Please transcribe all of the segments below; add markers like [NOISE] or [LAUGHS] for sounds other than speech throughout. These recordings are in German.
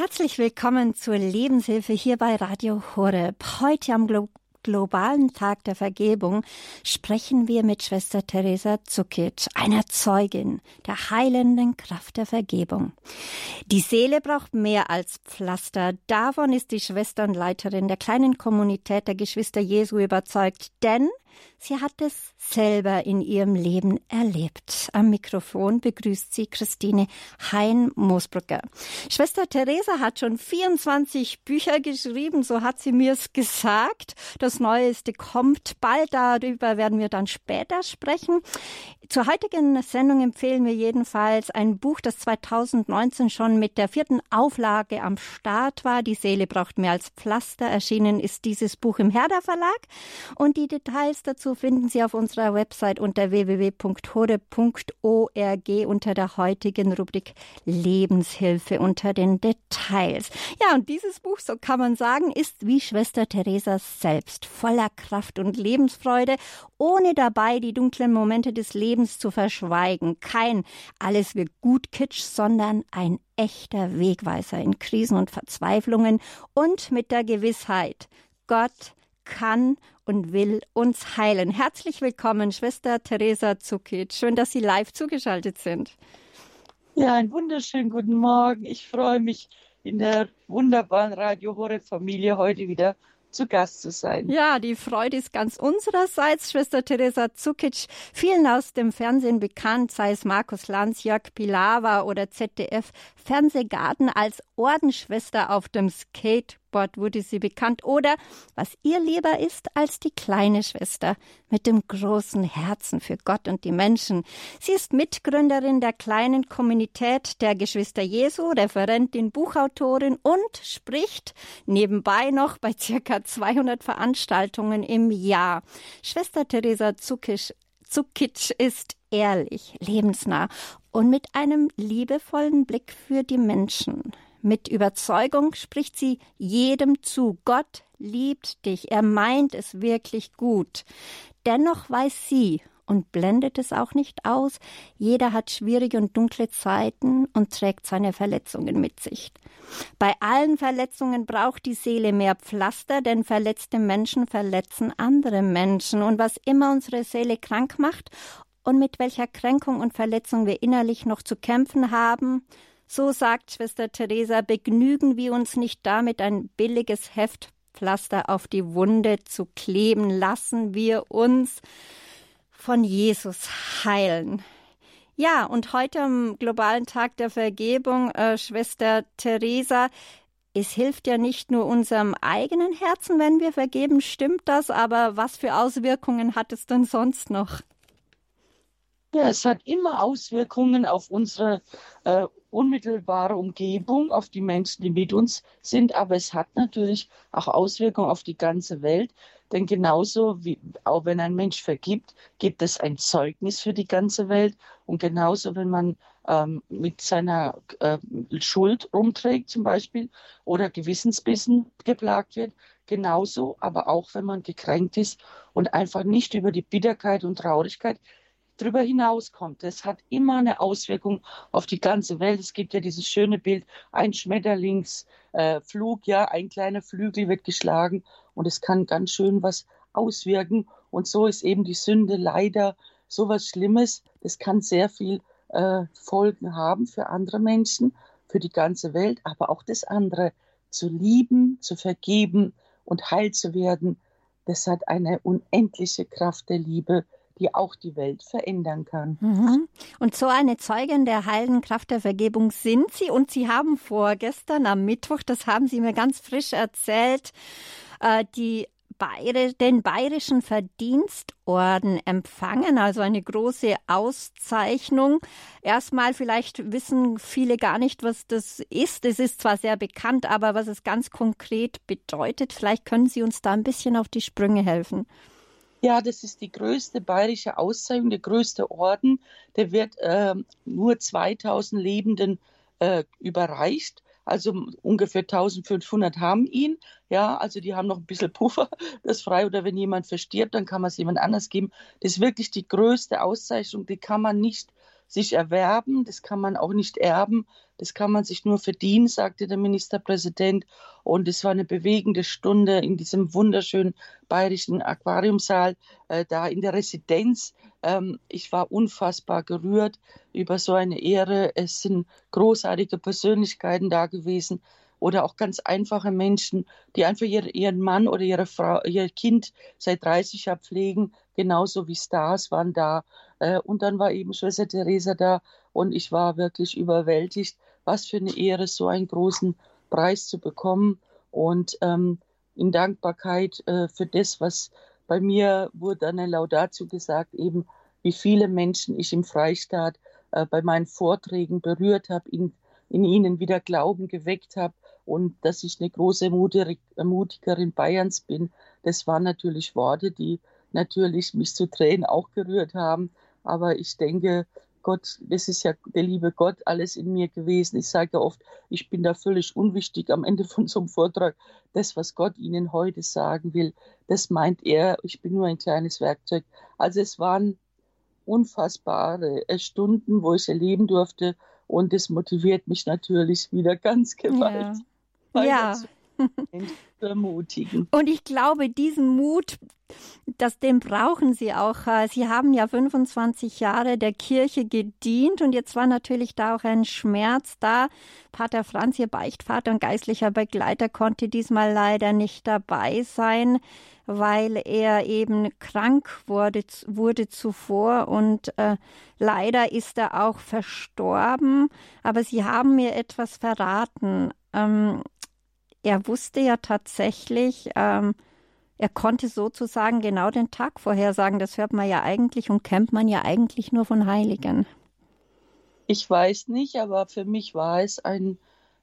Herzlich willkommen zur Lebenshilfe hier bei Radio Horeb. Heute am Glo globalen Tag der Vergebung sprechen wir mit Schwester Teresa Zukic, einer Zeugin der heilenden Kraft der Vergebung. Die Seele braucht mehr als Pflaster. Davon ist die Schwesternleiterin der kleinen Kommunität der Geschwister Jesu überzeugt, denn Sie hat es selber in ihrem Leben erlebt. Am Mikrofon begrüßt sie Christine Hein-Moosbrücker. Schwester Theresa hat schon 24 Bücher geschrieben, so hat sie mir es gesagt. Das Neueste kommt bald, darüber werden wir dann später sprechen. Zur heutigen Sendung empfehlen wir jedenfalls ein Buch, das 2019 schon mit der vierten Auflage am Start war. Die Seele braucht mehr als Pflaster. Erschienen ist dieses Buch im Herder Verlag und die Details dazu finden Sie auf unserer Website unter www.hode.org unter der heutigen Rubrik Lebenshilfe unter den Details. Ja, und dieses Buch, so kann man sagen, ist wie Schwester Theresas selbst, voller Kraft und Lebensfreude, ohne dabei die dunklen Momente des Lebens zu verschweigen. Kein alles wird gut Kitsch, sondern ein echter Wegweiser in Krisen und Verzweiflungen und mit der Gewissheit, Gott kann und will uns heilen. Herzlich willkommen, Schwester Teresa Zukic. Schön, dass Sie live zugeschaltet sind. Ja, einen wunderschönen guten Morgen. Ich freue mich, in der wunderbaren Radio Horeb Familie heute wieder zu Gast zu sein. Ja, die Freude ist ganz unsererseits. Schwester Teresa Zukic, vielen aus dem Fernsehen bekannt, sei es Markus Lanz, Jörg Pilawa oder ZDF Fernsehgarten als Ordensschwester auf dem Skate Skateboard wurde sie bekannt oder was ihr lieber ist als die kleine Schwester mit dem großen Herzen für Gott und die Menschen. Sie ist Mitgründerin der kleinen Kommunität der Geschwister Jesu, Referentin, Buchautorin und spricht nebenbei noch bei circa 200 Veranstaltungen im Jahr. Schwester Theresa Zukic, Zukic ist ehrlich, lebensnah und mit einem liebevollen Blick für die Menschen. Mit Überzeugung spricht sie jedem zu. Gott liebt dich. Er meint es wirklich gut. Dennoch weiß sie und blendet es auch nicht aus. Jeder hat schwierige und dunkle Zeiten und trägt seine Verletzungen mit sich. Bei allen Verletzungen braucht die Seele mehr Pflaster, denn verletzte Menschen verletzen andere Menschen. Und was immer unsere Seele krank macht und mit welcher Kränkung und Verletzung wir innerlich noch zu kämpfen haben, so sagt Schwester Theresa, begnügen wir uns nicht damit, ein billiges Heftpflaster auf die Wunde zu kleben. Lassen wir uns von Jesus heilen. Ja, und heute am globalen Tag der Vergebung, äh, Schwester Theresa, es hilft ja nicht nur unserem eigenen Herzen, wenn wir vergeben, stimmt das, aber was für Auswirkungen hat es denn sonst noch? Ja, es hat immer Auswirkungen auf unsere äh, unmittelbare Umgebung, auf die Menschen, die mit uns sind, aber es hat natürlich auch Auswirkungen auf die ganze Welt. Denn genauso wie auch wenn ein Mensch vergibt, gibt es ein Zeugnis für die ganze Welt. Und genauso, wenn man ähm, mit seiner äh, Schuld rumträgt zum Beispiel oder Gewissensbissen geplagt wird, genauso, aber auch wenn man gekränkt ist und einfach nicht über die Bitterkeit und Traurigkeit darüber hinauskommt. Es hat immer eine Auswirkung auf die ganze Welt. Es gibt ja dieses schöne Bild, ein Schmetterlingsflug, äh, ja, ein kleiner Flügel wird geschlagen und es kann ganz schön was auswirken. Und so ist eben die Sünde leider so was Schlimmes. Das kann sehr viel äh, Folgen haben für andere Menschen, für die ganze Welt, aber auch das andere. Zu lieben, zu vergeben und heil zu werden, das hat eine unendliche Kraft der Liebe die auch die Welt verändern kann. Mhm. Und so eine Zeugin der heiligen Kraft der Vergebung sind Sie. Und Sie haben vorgestern am Mittwoch, das haben Sie mir ganz frisch erzählt, äh, die Bayer, den Bayerischen Verdienstorden empfangen, also eine große Auszeichnung. Erstmal vielleicht wissen viele gar nicht, was das ist. Es ist zwar sehr bekannt, aber was es ganz konkret bedeutet, vielleicht können Sie uns da ein bisschen auf die Sprünge helfen. Ja, das ist die größte bayerische Auszeichnung, der größte Orden. Der wird äh, nur 2000 Lebenden äh, überreicht. Also ungefähr 1500 haben ihn. Ja, also die haben noch ein bisschen Puffer, [LAUGHS] das frei. Oder wenn jemand verstirbt, dann kann man es jemand anders geben. Das ist wirklich die größte Auszeichnung. Die kann man nicht sich erwerben, das kann man auch nicht erben, das kann man sich nur verdienen, sagte der Ministerpräsident. Und es war eine bewegende Stunde in diesem wunderschönen bayerischen Aquariumsaal, äh, da in der Residenz. Ähm, ich war unfassbar gerührt über so eine Ehre. Es sind großartige Persönlichkeiten da gewesen oder auch ganz einfache Menschen, die einfach ihr, ihren Mann oder ihre Frau, ihr Kind seit 30 Jahren pflegen, genauso wie Stars waren da. Äh, und dann war eben Schwester Theresa da und ich war wirklich überwältigt, was für eine Ehre, so einen großen Preis zu bekommen. Und ähm, in Dankbarkeit äh, für das, was bei mir wurde eine Laudatio gesagt, eben wie viele Menschen ich im Freistaat äh, bei meinen Vorträgen berührt habe, in, in ihnen wieder Glauben geweckt habe und dass ich eine große Ermutigerin Bayerns bin. Das waren natürlich Worte, die natürlich mich zu Tränen auch gerührt haben. Aber ich denke, Gott, das ist ja der liebe Gott alles in mir gewesen. Ich sage ja oft, ich bin da völlig unwichtig am Ende von so einem Vortrag. Das, was Gott Ihnen heute sagen will, das meint er. Ich bin nur ein kleines Werkzeug. Also es waren unfassbare Stunden, wo ich erleben durfte. Und das motiviert mich natürlich wieder ganz gewaltig. Ja. Ja ermutigen. Und ich glaube, diesen Mut, das, den brauchen Sie auch. Äh, Sie haben ja 25 Jahre der Kirche gedient und jetzt war natürlich da auch ein Schmerz da. Pater Franz, Ihr Beichtvater und geistlicher Begleiter, konnte diesmal leider nicht dabei sein, weil er eben krank wurde, wurde zuvor und äh, leider ist er auch verstorben. Aber Sie haben mir etwas verraten. Ähm, er wusste ja tatsächlich, ähm, er konnte sozusagen genau den Tag vorhersagen. Das hört man ja eigentlich und kennt man ja eigentlich nur von Heiligen. Ich weiß nicht, aber für mich war es ein,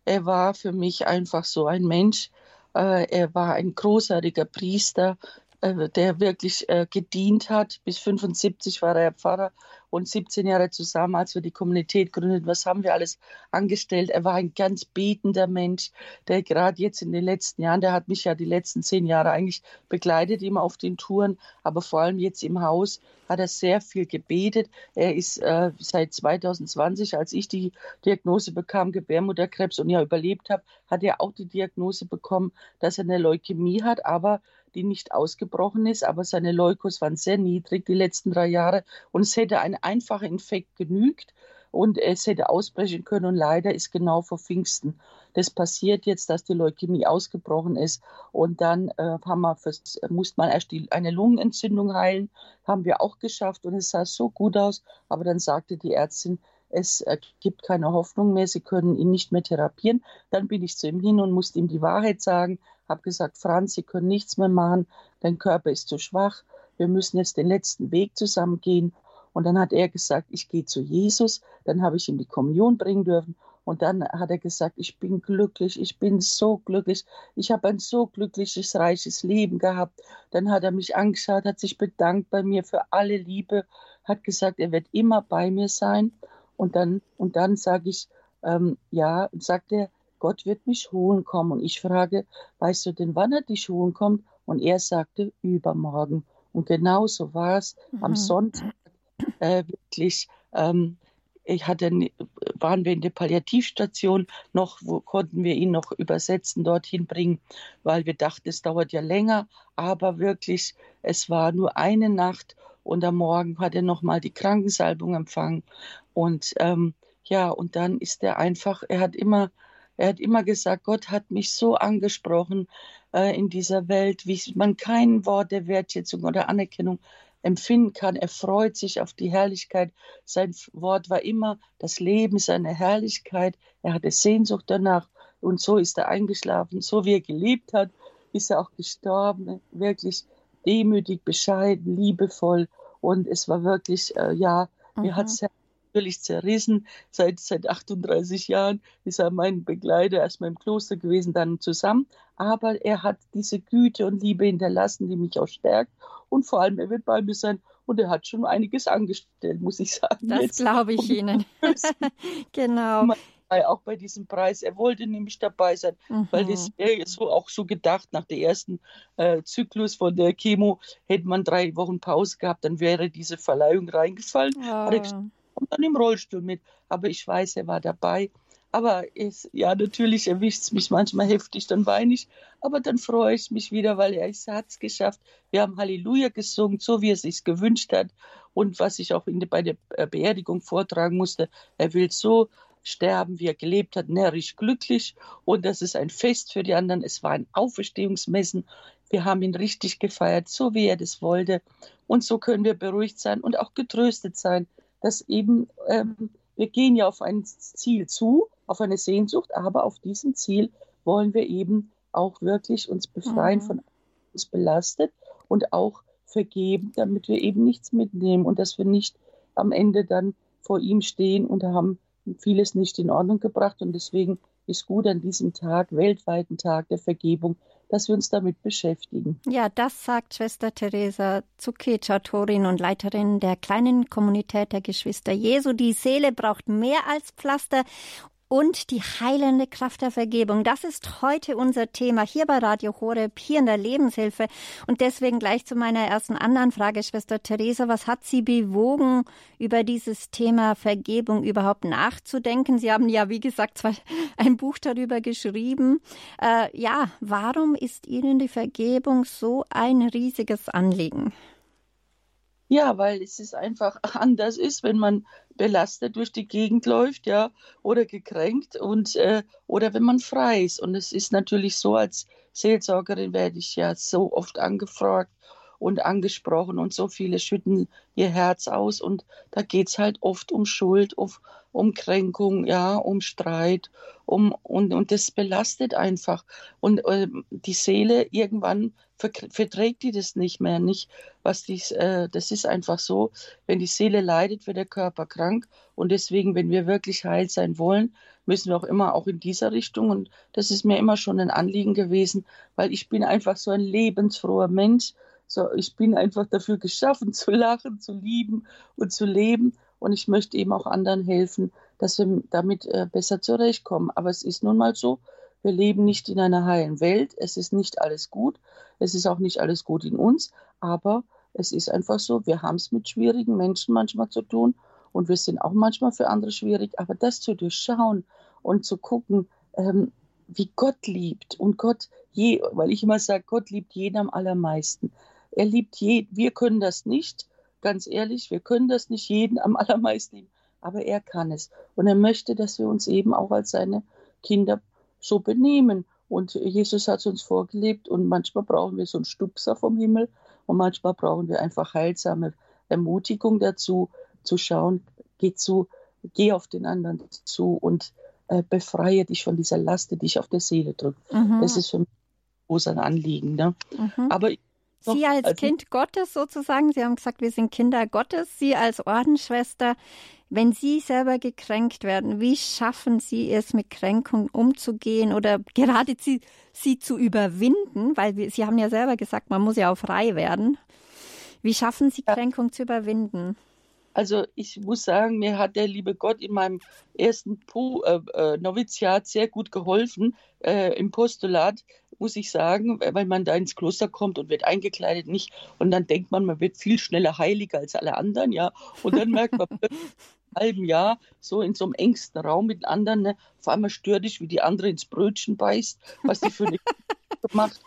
er war für mich einfach so ein Mensch. Äh, er war ein großartiger Priester, der wirklich äh, gedient hat. Bis 75 war er Pfarrer und 17 Jahre zusammen, als wir die Kommunität gründeten. Was haben wir alles angestellt? Er war ein ganz betender Mensch, der gerade jetzt in den letzten Jahren, der hat mich ja die letzten zehn Jahre eigentlich begleitet, immer auf den Touren, aber vor allem jetzt im Haus hat er sehr viel gebetet. Er ist äh, seit 2020, als ich die Diagnose bekam, Gebärmutterkrebs und ja überlebt habe, hat er auch die Diagnose bekommen, dass er eine Leukämie hat, aber die nicht ausgebrochen ist, aber seine Leukos waren sehr niedrig die letzten drei Jahre und es hätte ein einfacher Infekt genügt und es hätte ausbrechen können und leider ist genau vor Pfingsten das passiert jetzt, dass die Leukämie ausgebrochen ist und dann äh, haben wir fürs, musste man erst die, eine Lungenentzündung heilen, haben wir auch geschafft und es sah so gut aus, aber dann sagte die Ärztin, es gibt keine Hoffnung mehr, sie können ihn nicht mehr therapieren. Dann bin ich zu ihm hin und musste ihm die Wahrheit sagen, habe gesagt, Franz, Sie können nichts mehr machen, dein Körper ist zu schwach, wir müssen jetzt den letzten Weg zusammen gehen. Und dann hat er gesagt, ich gehe zu Jesus. Dann habe ich ihm die Kommunion bringen dürfen. Und dann hat er gesagt, ich bin glücklich, ich bin so glücklich, ich habe ein so glückliches, reiches Leben gehabt. Dann hat er mich angeschaut, hat sich bedankt bei mir für alle Liebe, hat gesagt, er wird immer bei mir sein. Und dann, und dann sage ich, ähm, ja, sagt er, Gott wird mich holen kommen. Und ich frage, weißt du denn, wann er dich holen kommt? Und er sagte, übermorgen. Und genau so war es mhm. am Sonntag äh, wirklich. Ähm, ich hatte, waren wir in der Palliativstation noch, wo konnten wir ihn noch übersetzen, dorthin bringen, weil wir dachten, es dauert ja länger. Aber wirklich, es war nur eine Nacht und am Morgen hat er nochmal die Krankensalbung empfangen. Und ähm, ja, und dann ist er einfach, er hat immer er hat immer gesagt, Gott hat mich so angesprochen äh, in dieser Welt, wie man kein Wort der Wertschätzung oder Anerkennung empfinden kann. Er freut sich auf die Herrlichkeit. Sein Wort war immer, das Leben ist eine Herrlichkeit. Er hatte Sehnsucht danach. Und so ist er eingeschlafen. So wie er gelebt hat, ist er auch gestorben. Wirklich demütig, bescheiden, liebevoll. Und es war wirklich, äh, ja, mhm. mir hat es völlig zerrissen. Seit, seit 38 Jahren ist er mein Begleiter, erstmal im Kloster gewesen, dann zusammen. Aber er hat diese Güte und Liebe hinterlassen, die mich auch stärkt. Und vor allem, er wird bei mir sein. Und er hat schon einiges angestellt, muss ich sagen. Das glaube ich Ihnen. [LAUGHS] [LAUGHS] genau auch bei diesem Preis. Er wollte nämlich dabei sein, mhm. weil das wäre so auch so gedacht, nach dem ersten äh, Zyklus von der Chemo hätte man drei Wochen Pause gehabt, dann wäre diese Verleihung reingefallen. Ja. Er gesagt, kommt dann im Rollstuhl mit. Aber ich weiß, er war dabei. Aber es, ja, natürlich erwischt es mich manchmal heftig, dann weine ich. Aber dann freue ich mich wieder, weil er hat es geschafft. Wir haben Halleluja gesungen, so wie er es sich gewünscht hat. Und was ich auch in, bei der äh, Beerdigung vortragen musste, er will so sterben, wie er gelebt hat, närrisch glücklich. Und das ist ein Fest für die anderen. Es war ein Auferstehungsmessen. Wir haben ihn richtig gefeiert, so wie er das wollte. Und so können wir beruhigt sein und auch getröstet sein, dass eben ähm, wir gehen ja auf ein Ziel zu, auf eine Sehnsucht, aber auf diesem Ziel wollen wir eben auch wirklich uns befreien mhm. von uns belastet und auch vergeben, damit wir eben nichts mitnehmen und dass wir nicht am Ende dann vor ihm stehen und haben vieles nicht in Ordnung gebracht. Und deswegen ist gut an diesem Tag, weltweiten Tag der Vergebung, dass wir uns damit beschäftigen. Ja, das sagt Schwester Teresa Zukic, Autorin und Leiterin der kleinen Kommunität der Geschwister Jesu. Die Seele braucht mehr als Pflaster und die heilende Kraft der Vergebung. Das ist heute unser Thema hier bei Radio Horeb, hier in der Lebenshilfe. Und deswegen gleich zu meiner ersten anderen Frage, Schwester Theresa. Was hat Sie bewogen, über dieses Thema Vergebung überhaupt nachzudenken? Sie haben ja, wie gesagt, zwar [LAUGHS] ein Buch darüber geschrieben. Äh, ja, warum ist Ihnen die Vergebung so ein riesiges Anliegen? Ja, weil es ist einfach [LAUGHS] anders ist, wenn man belastet durch die Gegend läuft, ja, oder gekränkt und äh, oder wenn man frei ist. Und es ist natürlich so, als Seelsorgerin werde ich ja so oft angefragt und angesprochen und so viele schütten ihr Herz aus. Und da geht's halt oft um Schuld, um, um Kränkung, ja, um Streit, um und, und das belastet einfach. Und äh, die Seele irgendwann verträgt die das nicht mehr, nicht? Was dies, äh, das ist einfach so, wenn die Seele leidet, wird der Körper krank. Und deswegen, wenn wir wirklich heil sein wollen, müssen wir auch immer auch in dieser Richtung. Und das ist mir immer schon ein Anliegen gewesen, weil ich bin einfach so ein lebensfroher Mensch so, ich bin einfach dafür geschaffen, [LAUGHS] zu lachen, zu lieben und zu leben. Und ich möchte eben auch anderen helfen, dass wir damit äh, besser zurechtkommen. Aber es ist nun mal so, wir leben nicht in einer heilen Welt. Es ist nicht alles gut. Es ist auch nicht alles gut in uns. Aber es ist einfach so, wir haben es mit schwierigen Menschen manchmal zu tun. Und wir sind auch manchmal für andere schwierig. Aber das zu durchschauen und zu gucken, ähm, wie Gott liebt und Gott je, weil ich immer sage, Gott liebt jeden am allermeisten. Er liebt jeden. Wir können das nicht, ganz ehrlich, wir können das nicht jeden am [LAUGHS] allermeisten lieben, aber er kann es. Und er möchte, dass wir uns eben auch als seine Kinder so benehmen. Und Jesus hat es uns vorgelebt und manchmal brauchen wir so einen Stupser vom Himmel und manchmal brauchen wir einfach heilsame Ermutigung dazu, zu schauen, geh zu, geh auf den anderen zu und äh, befreie dich von dieser Last, die dich auf der Seele drückt. Mhm. Das ist für mich ein großes Anliegen. Ne? Mhm. Aber Sie als also, Kind Gottes sozusagen, Sie haben gesagt, wir sind Kinder Gottes, Sie als Ordensschwester, wenn Sie selber gekränkt werden, wie schaffen Sie es, mit Kränkung umzugehen oder gerade sie, sie zu überwinden? Weil wir, Sie haben ja selber gesagt, man muss ja auch frei werden. Wie schaffen Sie Kränkung ja. zu überwinden? Also ich muss sagen, mir hat der liebe Gott in meinem ersten po, äh, äh, Noviziat sehr gut geholfen äh, im Postulat, muss ich sagen, weil man da ins Kloster kommt und wird eingekleidet, nicht. Und dann denkt man, man wird viel schneller heiliger als alle anderen, ja. Und dann merkt man [LAUGHS] halben Jahr so in so einem engsten Raum mit anderen, ne, auf einmal stört dich, wie die andere ins Brötchen beißt, was die für eine [LAUGHS] gemacht.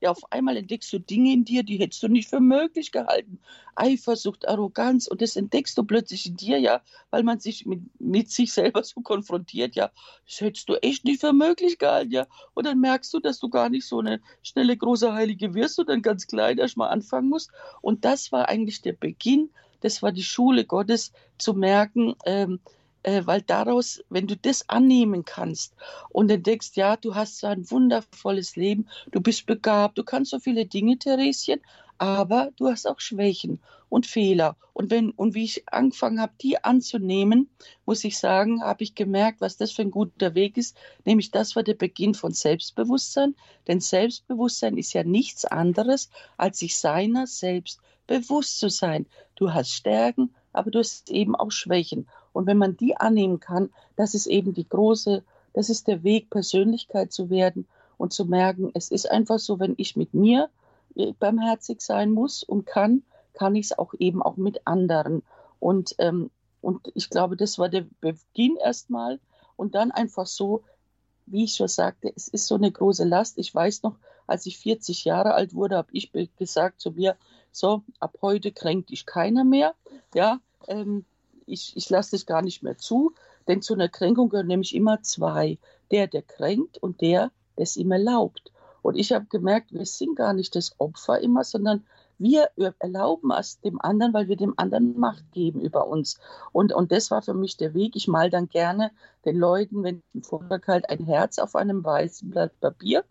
Ja, auf einmal entdeckst du Dinge in dir, die hättest du nicht für möglich gehalten. Eifersucht, Arroganz und das entdeckst du plötzlich in dir, ja, weil man sich mit, mit sich selber so konfrontiert, ja, das hättest du echt nicht für möglich gehalten, ja. Und dann merkst du, dass du gar nicht so eine schnelle, große Heilige wirst dann ganz klein erst mal anfangen musst. Und das war eigentlich der Beginn, das war die Schule Gottes, zu merken, ähm, äh, weil daraus, wenn du das annehmen kannst und entdeckst, ja, du hast ein wundervolles Leben, du bist begabt, du kannst so viele Dinge, Thereschen, aber du hast auch Schwächen und Fehler. Und wenn und wie ich angefangen habe, die anzunehmen, muss ich sagen, habe ich gemerkt, was das für ein guter Weg ist. Nämlich das war der Beginn von Selbstbewusstsein. Denn Selbstbewusstsein ist ja nichts anderes, als sich seiner selbst bewusst zu sein. Du hast Stärken, aber du hast eben auch Schwächen. Und wenn man die annehmen kann, das ist eben die große, das ist der Weg, Persönlichkeit zu werden und zu merken, es ist einfach so, wenn ich mit mir äh, barmherzig sein muss und kann, kann ich es auch eben auch mit anderen. Und ähm, Und ich glaube, das war der Beginn erstmal. Und dann einfach so, wie ich schon sagte, es ist so eine große Last. Ich weiß noch, als ich 40 Jahre alt wurde, habe ich gesagt zu mir, so, ab heute kränkt dich keiner mehr. Ja, ähm, ich, ich lasse dich gar nicht mehr zu, denn zu einer Kränkung gehören nämlich immer zwei. Der, der kränkt und der, der es ihm erlaubt. Und ich habe gemerkt, wir sind gar nicht das Opfer immer, sondern wir erlauben es dem anderen, weil wir dem anderen Macht geben über uns. Und, und das war für mich der Weg. Ich mal dann gerne den Leuten, wenn ein Vortrag halt ein Herz auf einem weißen Blatt Papier.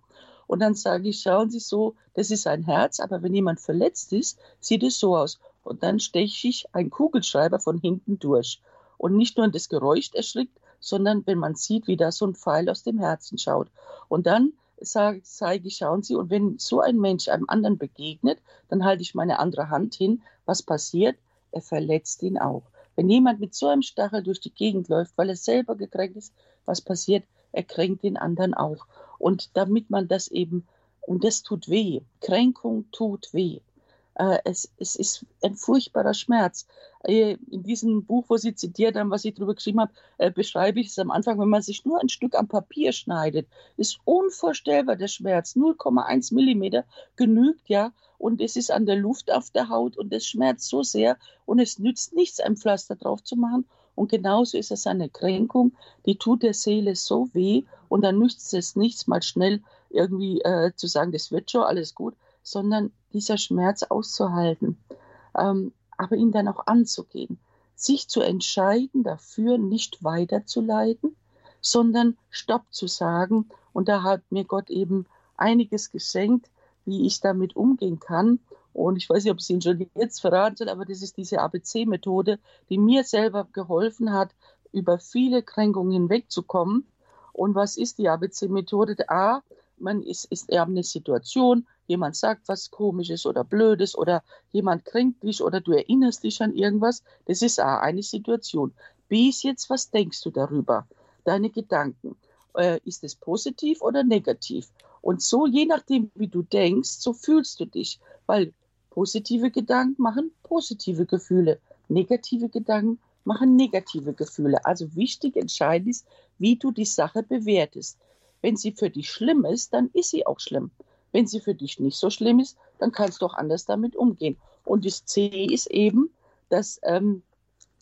Und dann sage ich, schauen Sie so, das ist ein Herz, aber wenn jemand verletzt ist, sieht es so aus. Und dann steche ich einen Kugelschreiber von hinten durch. Und nicht nur das Geräusch erschrickt, sondern wenn man sieht, wie da so ein Pfeil aus dem Herzen schaut. Und dann sage, zeige ich, schauen Sie, und wenn so ein Mensch einem anderen begegnet, dann halte ich meine andere Hand hin. Was passiert? Er verletzt ihn auch. Wenn jemand mit so einem Stachel durch die Gegend läuft, weil er selber gekränkt ist, was passiert? Er kränkt den anderen auch. Und damit man das eben, und das tut weh, Kränkung tut weh. Äh, es, es ist ein furchtbarer Schmerz. Äh, in diesem Buch, wo Sie zitiert haben, was ich darüber geschrieben habe, äh, beschreibe ich es am Anfang, wenn man sich nur ein Stück am Papier schneidet, ist unvorstellbar der Schmerz. 0,1 Millimeter genügt ja und es ist an der Luft auf der Haut und es schmerzt so sehr und es nützt nichts, ein Pflaster drauf zu machen. Und genauso ist es eine Kränkung, die tut der Seele so weh und dann nützt es nichts, mal schnell irgendwie äh, zu sagen, das wird schon alles gut, sondern dieser Schmerz auszuhalten, ähm, aber ihn dann auch anzugehen, sich zu entscheiden dafür, nicht weiterzuleiden, sondern Stopp zu sagen. Und da hat mir Gott eben einiges geschenkt, wie ich damit umgehen kann. Und ich weiß nicht, ob ich es Ihnen schon jetzt verraten soll, aber das ist diese ABC-Methode, die mir selber geholfen hat, über viele Kränkungen hinwegzukommen. Und was ist die ABC-Methode? A, man ist, ist eher eine Situation, jemand sagt was Komisches oder Blödes oder jemand kränkt dich oder du erinnerst dich an irgendwas. Das ist A, eine Situation. B ist jetzt, was denkst du darüber? Deine Gedanken. Äh, ist es positiv oder negativ? Und so, je nachdem, wie du denkst, so fühlst du dich. Weil positive Gedanken machen positive Gefühle. Negative Gedanken machen negative Gefühle. Also wichtig, entscheidend ist, wie du die Sache bewertest. Wenn sie für dich schlimm ist, dann ist sie auch schlimm. Wenn sie für dich nicht so schlimm ist, dann kannst du auch anders damit umgehen. Und das C ist eben, dass, ähm,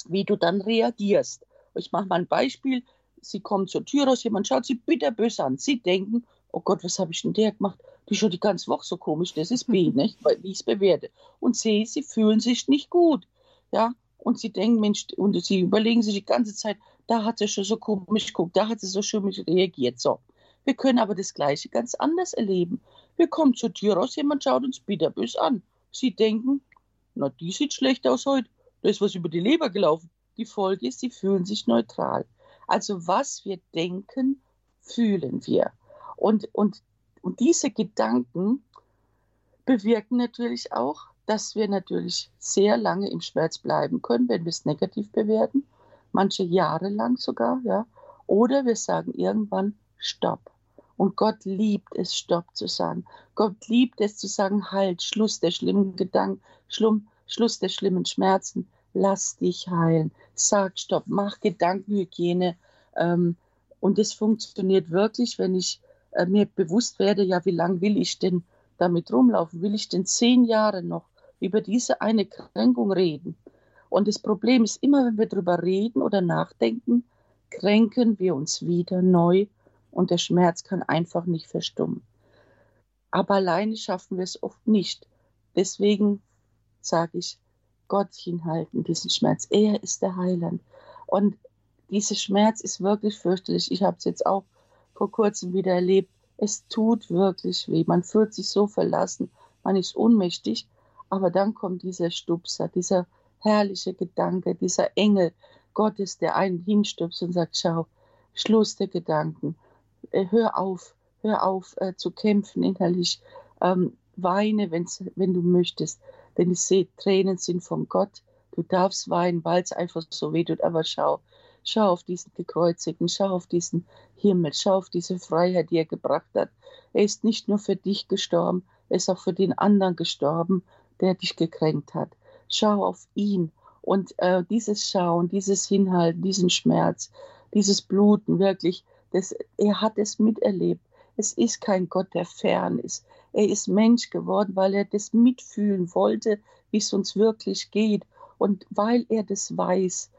wie du dann reagierst. Ich mache mal ein Beispiel. Sie kommen zur Tür raus, jemand schaut sie bitterböse an. Sie denken, oh Gott, was habe ich denn der gemacht? Die schaut die ganze Woche so komisch. Das ist B, [LAUGHS] nicht? wie ich es bewerte. Und C, sie fühlen sich nicht gut. Ja, und sie denken, Mensch, und sie überlegen sich die ganze Zeit, da hat sie schon so komisch geguckt, da hat sie so schön reagiert. So. Wir können aber das Gleiche ganz anders erleben. Wir kommen zur Tür raus, jemand schaut uns bitterbös an. Sie denken, na, die sieht schlecht aus heute. Da ist was über die Leber gelaufen. Die Folge ist, sie fühlen sich neutral. Also was wir denken, fühlen wir. Und, und, und diese Gedanken bewirken natürlich auch, dass wir natürlich sehr lange im Schmerz bleiben können, wenn wir es negativ bewerten, manche Jahre lang sogar, ja. Oder wir sagen irgendwann Stopp. Und Gott liebt es, Stopp zu sagen. Gott liebt es zu sagen, halt, Schluss der schlimmen Gedanken, Schlumm, Schluss der schlimmen Schmerzen, lass dich heilen. Sag Stopp, mach Gedankenhygiene. Ähm, und es funktioniert wirklich, wenn ich äh, mir bewusst werde, ja, wie lange will ich denn damit rumlaufen? Will ich denn zehn Jahre noch über diese eine Kränkung reden? Und das Problem ist immer, wenn wir darüber reden oder nachdenken, kränken wir uns wieder neu und der Schmerz kann einfach nicht verstummen. Aber alleine schaffen wir es oft nicht. Deswegen sage ich, Gott hinhalten, diesen Schmerz. Er ist der Heiland. Und dieser Schmerz ist wirklich fürchterlich. Ich habe es jetzt auch vor kurzem wieder erlebt. Es tut wirklich weh. Man fühlt sich so verlassen. Man ist ohnmächtig. Aber dann kommt dieser Stupser, dieser herrliche Gedanke, dieser Engel Gottes, der einen hinstupst und sagt, schau, Schluss der Gedanken. Äh, hör auf, hör auf äh, zu kämpfen innerlich. Ähm, weine, wenn du möchtest. Denn ich sehe, Tränen sind vom Gott. Du darfst weinen, weil es einfach so weh tut. Aber schau, schau auf diesen Gekreuzigten, schau auf diesen Himmel, schau auf diese Freiheit, die er gebracht hat. Er ist nicht nur für dich gestorben, er ist auch für den anderen gestorben, der dich gekränkt hat. Schau auf ihn Und äh, dieses Schauen, dieses Hinhalten, diesen Schmerz, dieses Bluten, wirklich, das, er hat es miterlebt. Es ist kein Gott, der fern ist. Er ist Mensch geworden, weil er das mitfühlen wollte, wie es uns wirklich geht. Und weil er das weiß,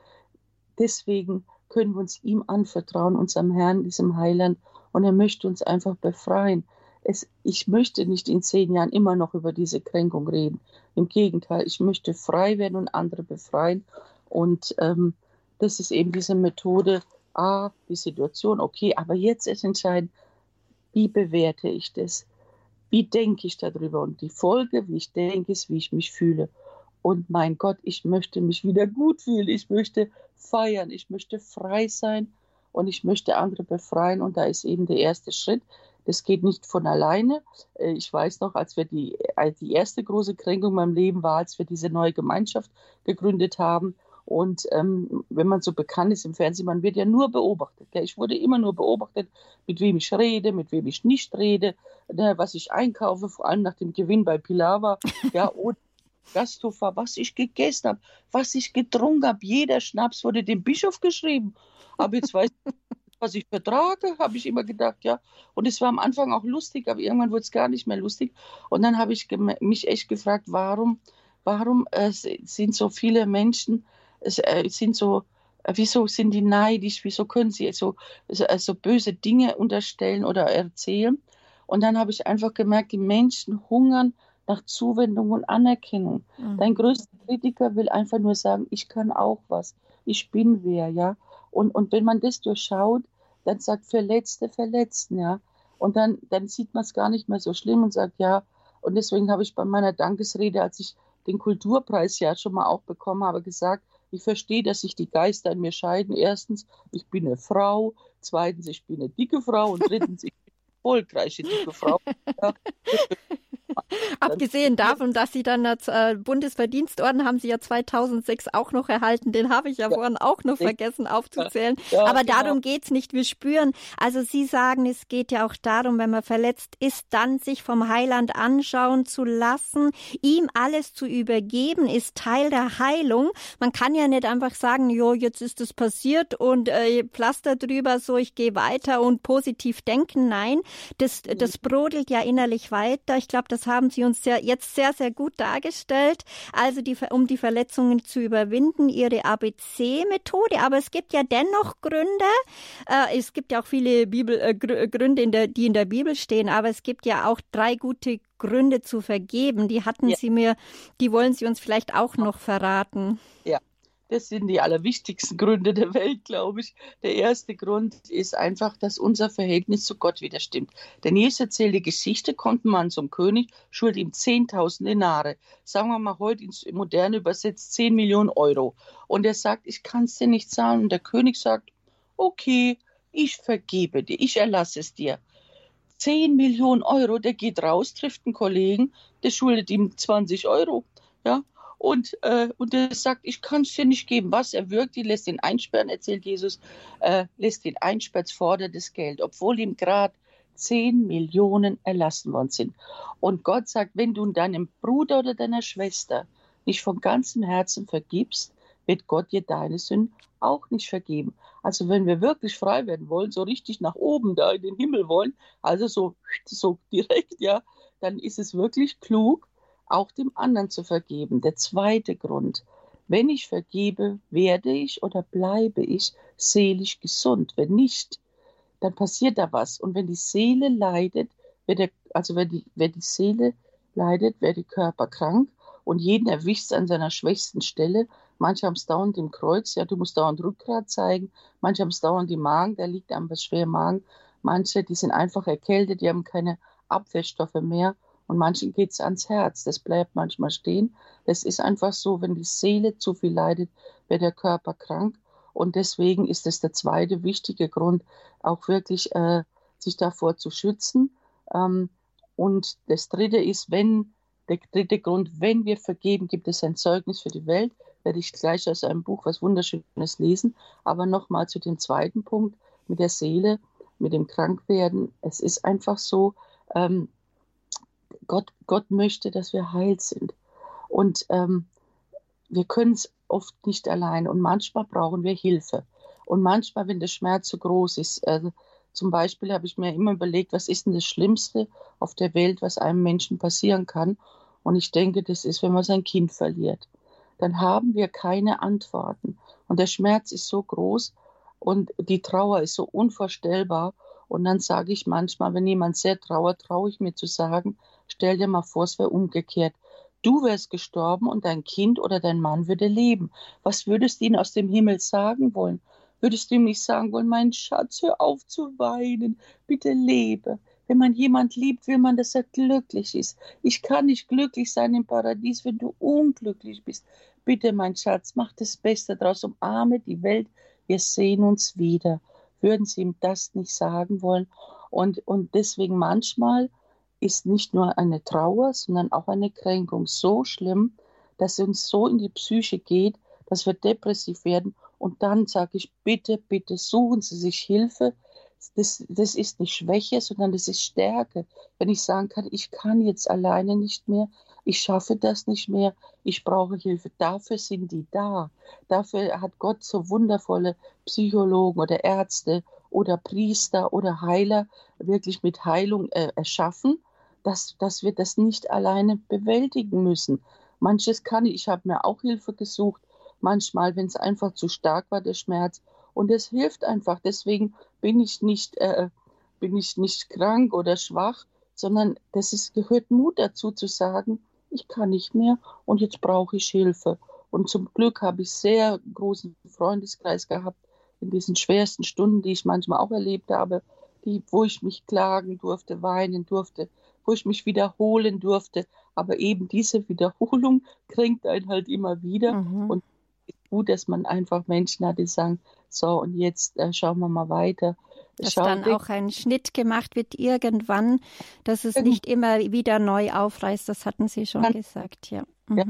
deswegen können wir uns ihm anvertrauen, unserem Herrn, diesem Heiland. Und er möchte uns einfach befreien. Es, ich möchte nicht in zehn Jahren immer noch über diese Kränkung reden. Im Gegenteil, ich möchte frei werden und andere befreien. Und ähm, das ist eben diese Methode, ah, die Situation, okay, aber jetzt ist entscheidend, wie bewerte ich das? Wie denke ich darüber? Und die Folge, wie ich denke, ist, wie ich mich fühle. Und mein Gott, ich möchte mich wieder gut fühlen. Ich möchte feiern. Ich möchte frei sein und ich möchte andere befreien. Und da ist eben der erste Schritt. Das geht nicht von alleine. Äh, ich weiß noch, als wir die, die erste große Kränkung in meinem Leben war, als wir diese neue Gemeinschaft gegründet haben. Und ähm, wenn man so bekannt ist im Fernsehen, man wird ja nur beobachtet. Gell? Ich wurde immer nur beobachtet, mit wem ich rede, mit wem ich nicht rede, ne, was ich einkaufe, vor allem nach dem Gewinn bei Pilava. [LAUGHS] Ja, oder Gasthofer, was ich gegessen habe, was ich getrunken habe. Jeder Schnaps wurde dem Bischof geschrieben. Aber jetzt weiß ich, was ich vertrage, habe ich immer gedacht, ja. Und es war am Anfang auch lustig, aber irgendwann wurde es gar nicht mehr lustig. Und dann habe ich mich echt gefragt, warum, warum äh, sind so viele Menschen, sind so, äh, wieso sind die neidisch, wieso können sie so, so, äh, so böse Dinge unterstellen oder erzählen? Und dann habe ich einfach gemerkt, die Menschen hungern nach Zuwendung und Anerkennung. Mhm. Dein größter Kritiker will einfach nur sagen, ich kann auch was, ich bin wer, ja. Und, und wenn man das durchschaut, dann sagt Verletzte verletzen, ja. Und dann, dann sieht man es gar nicht mehr so schlimm und sagt, ja, und deswegen habe ich bei meiner Dankesrede, als ich den Kulturpreis ja schon mal auch bekommen habe, gesagt, ich verstehe, dass sich die Geister in mir scheiden. Erstens, ich bin eine Frau. Zweitens, ich bin eine dicke Frau. Und drittens, ich bin eine erfolgreiche dicke Frau. [LAUGHS] Ja. [LAUGHS] Abgesehen [LAUGHS] davon, dass Sie dann das äh, Bundesverdienstorden haben Sie ja 2006 auch noch erhalten. Den habe ich ja, ja, vorhin auch noch vergessen aufzuzählen. Ja, Aber genau. darum geht's nicht. Wir spüren, also Sie sagen, es geht ja auch darum, wenn man verletzt ist, dann sich vom Heiland anschauen zu lassen, ihm alles zu übergeben, ist Teil der Heilung. Man kann ja nicht einfach sagen, jo, jetzt ist es passiert und äh, Pflaster drüber, so ich gehe weiter und positiv denken. Nein, das, das mhm. brodelt ja innerlich weiter. Ich glaube, das haben Sie uns ja jetzt sehr, sehr gut dargestellt. Also die, um die Verletzungen zu überwinden, Ihre ABC-Methode. Aber es gibt ja dennoch Gründe. Äh, es gibt ja auch viele Bibel, äh, Gründe, in der, die in der Bibel stehen. Aber es gibt ja auch drei gute Gründe zu vergeben. Die hatten ja. Sie mir, die wollen Sie uns vielleicht auch noch verraten. Ja, das sind die allerwichtigsten Gründe der Welt, glaube ich. Der erste Grund ist einfach, dass unser Verhältnis zu Gott wieder stimmt. Denn Jesus erzählt die Geschichte, kommt ein Mann zum König, schuldet ihm 10.000 Denare. Sagen wir mal heute ins Moderne übersetzt 10 Millionen Euro. Und er sagt, ich kann es dir nicht zahlen. Und der König sagt, okay, ich vergebe dir, ich erlasse es dir. 10 Millionen Euro, der geht raus, trifft einen Kollegen, der schuldet ihm 20 Euro. Ja, und, äh, und er sagt, ich kann es dir nicht geben. Was? Er wirkt ihn, lässt ihn einsperren, erzählt Jesus, äh, lässt ihn einsperren, fordert das Geld, obwohl ihm gerade 10 Millionen erlassen worden sind. Und Gott sagt, wenn du deinem Bruder oder deiner Schwester nicht von ganzem Herzen vergibst, wird Gott dir deine Sünden auch nicht vergeben. Also wenn wir wirklich frei werden wollen, so richtig nach oben da in den Himmel wollen, also so, so direkt, ja, dann ist es wirklich klug, auch dem anderen zu vergeben. Der zweite Grund, wenn ich vergebe, werde ich oder bleibe ich seelisch gesund. Wenn nicht, dann passiert da was. Und wenn die Seele leidet, wird der, also wenn die, wenn die Seele leidet, wird der Körper krank und jeden erwischt an seiner schwächsten Stelle. Manche haben es dauernd im Kreuz, ja, du musst dauernd Rückgrat zeigen. Manche haben es dauernd im Magen, der liegt einfach schwer im Magen. Manche, die sind einfach erkältet, die haben keine Abwehrstoffe mehr. Und manchen geht es ans Herz. Das bleibt manchmal stehen. Das ist einfach so, wenn die Seele zu viel leidet, wird der Körper krank. Und deswegen ist es der zweite wichtige Grund, auch wirklich äh, sich davor zu schützen. Ähm, und das dritte ist, wenn, der dritte Grund, wenn wir vergeben, gibt es ein Zeugnis für die Welt. Werde ich gleich aus einem Buch was Wunderschönes lesen. Aber nochmal zu dem zweiten Punkt mit der Seele, mit dem Krankwerden. Es ist einfach so, ähm, Gott, Gott möchte, dass wir heil sind. Und ähm, wir können es oft nicht allein und manchmal brauchen wir Hilfe. Und manchmal, wenn der Schmerz zu groß ist, äh, zum Beispiel habe ich mir immer überlegt, was ist denn das Schlimmste auf der Welt, was einem Menschen passieren kann? Und ich denke, das ist, wenn man sein Kind verliert. Dann haben wir keine Antworten. Und der Schmerz ist so groß und die Trauer ist so unvorstellbar. Und dann sage ich manchmal, wenn jemand sehr trauert, traue ich mir zu sagen, stell dir mal vor, es wäre umgekehrt. Du wärst gestorben und dein Kind oder dein Mann würde leben. Was würdest du ihm aus dem Himmel sagen wollen? Würdest du ihm nicht sagen wollen, mein Schatz, hör auf zu weinen, bitte lebe. Wenn man jemand liebt, will man, dass er glücklich ist. Ich kann nicht glücklich sein im Paradies, wenn du unglücklich bist. Bitte, mein Schatz, mach das Beste draus, umarme die Welt. Wir sehen uns wieder. Würden Sie ihm das nicht sagen wollen? Und, und deswegen manchmal ist nicht nur eine Trauer, sondern auch eine Kränkung so schlimm, dass es uns so in die Psyche geht, dass wir depressiv werden. Und dann sage ich, bitte, bitte suchen Sie sich Hilfe. Das, das ist nicht Schwäche, sondern das ist Stärke. Wenn ich sagen kann, ich kann jetzt alleine nicht mehr, ich schaffe das nicht mehr, ich brauche Hilfe. Dafür sind die da. Dafür hat Gott so wundervolle Psychologen oder Ärzte oder Priester oder Heiler wirklich mit Heilung äh, erschaffen dass, dass wir das nicht alleine bewältigen müssen. Manches kann ich, ich habe mir auch Hilfe gesucht, manchmal, wenn es einfach zu stark war, der Schmerz. Und es hilft einfach. Deswegen bin ich nicht, äh, bin ich nicht krank oder schwach, sondern das ist, gehört Mut dazu zu sagen, ich kann nicht mehr und jetzt brauche ich Hilfe. Und zum Glück habe ich sehr großen Freundeskreis gehabt in diesen schwersten Stunden, die ich manchmal auch erlebt habe, die, wo ich mich klagen durfte, weinen durfte, wo ich mich wiederholen durfte. Aber eben diese Wiederholung [LAUGHS] kränkt einen halt immer wieder. Mhm. Und es ist gut, dass man einfach Menschen hat, die sagen, so und jetzt äh, schauen wir mal weiter. Dass Schau dann auch ein Schnitt gemacht wird irgendwann, dass es nicht immer wieder neu aufreißt, das hatten Sie schon gesagt, ja. Mhm. ja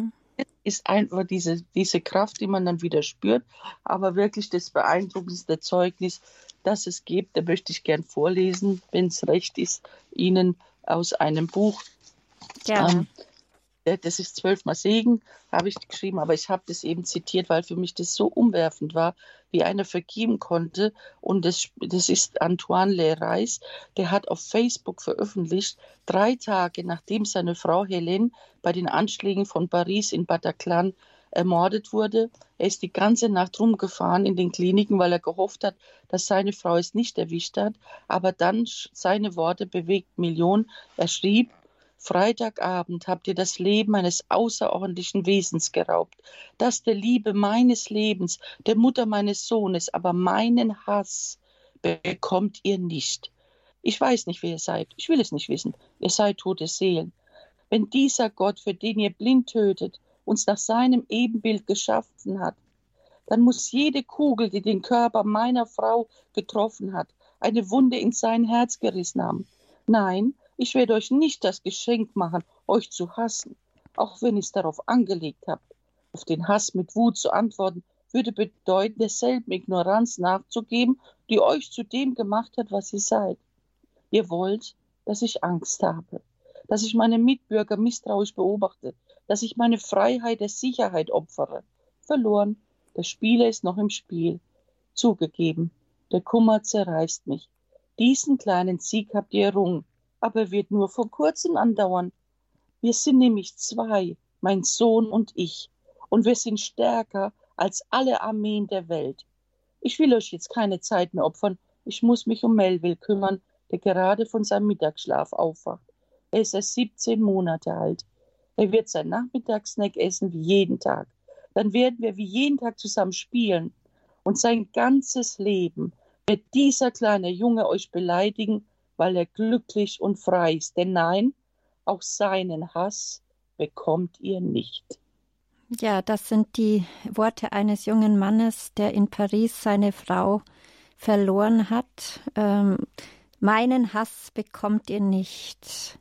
ist einfach diese, diese Kraft, die man dann wieder spürt. Aber wirklich das beeindruckendste Zeugnis, das es gibt, da möchte ich gern vorlesen, wenn es recht ist, Ihnen aus einem Buch. Ja. Ähm, das ist zwölfmal Segen, habe ich geschrieben, aber ich habe das eben zitiert, weil für mich das so umwerfend war, wie einer vergeben konnte. Und das, das ist Antoine Le Reis, der hat auf Facebook veröffentlicht, drei Tage nachdem seine Frau Helene bei den Anschlägen von Paris in Bataclan ermordet wurde. Er ist die ganze Nacht rumgefahren in den Kliniken, weil er gehofft hat, dass seine Frau es nicht erwischt hat. Aber dann seine Worte bewegt Millionen. Er schrieb, Freitagabend habt ihr das Leben eines außerordentlichen Wesens geraubt, das der Liebe meines Lebens, der Mutter meines Sohnes, aber meinen Hass bekommt ihr nicht. Ich weiß nicht, wer ihr seid. Ich will es nicht wissen. Ihr seid tote Seelen. Wenn dieser Gott, für den ihr blind tötet, uns nach seinem Ebenbild geschaffen hat, dann muss jede Kugel, die den Körper meiner Frau getroffen hat, eine Wunde in sein Herz gerissen haben. Nein, ich werde euch nicht das Geschenk machen, euch zu hassen, auch wenn ich es darauf angelegt habe. Auf den Hass mit Wut zu antworten, würde bedeuten, derselben Ignoranz nachzugeben, die euch zu dem gemacht hat, was ihr seid. Ihr wollt, dass ich Angst habe, dass ich meine Mitbürger misstrauisch beobachte, dass ich meine Freiheit der Sicherheit opfere. Verloren. Der Spieler ist noch im Spiel. Zugegeben, der Kummer zerreißt mich. Diesen kleinen Sieg habt ihr errungen aber wird nur vor kurzem andauern. Wir sind nämlich zwei, mein Sohn und ich, und wir sind stärker als alle Armeen der Welt. Ich will euch jetzt keine Zeit mehr opfern. Ich muss mich um Melville kümmern, der gerade von seinem Mittagsschlaf aufwacht. Er ist erst 17 Monate alt. Er wird sein Nachmittagssnack essen wie jeden Tag. Dann werden wir wie jeden Tag zusammen spielen. Und sein ganzes Leben wird dieser kleine Junge euch beleidigen weil er glücklich und frei ist. Denn nein, auch seinen Hass bekommt ihr nicht. Ja, das sind die Worte eines jungen Mannes, der in Paris seine Frau verloren hat. Ähm, meinen Hass bekommt ihr nicht.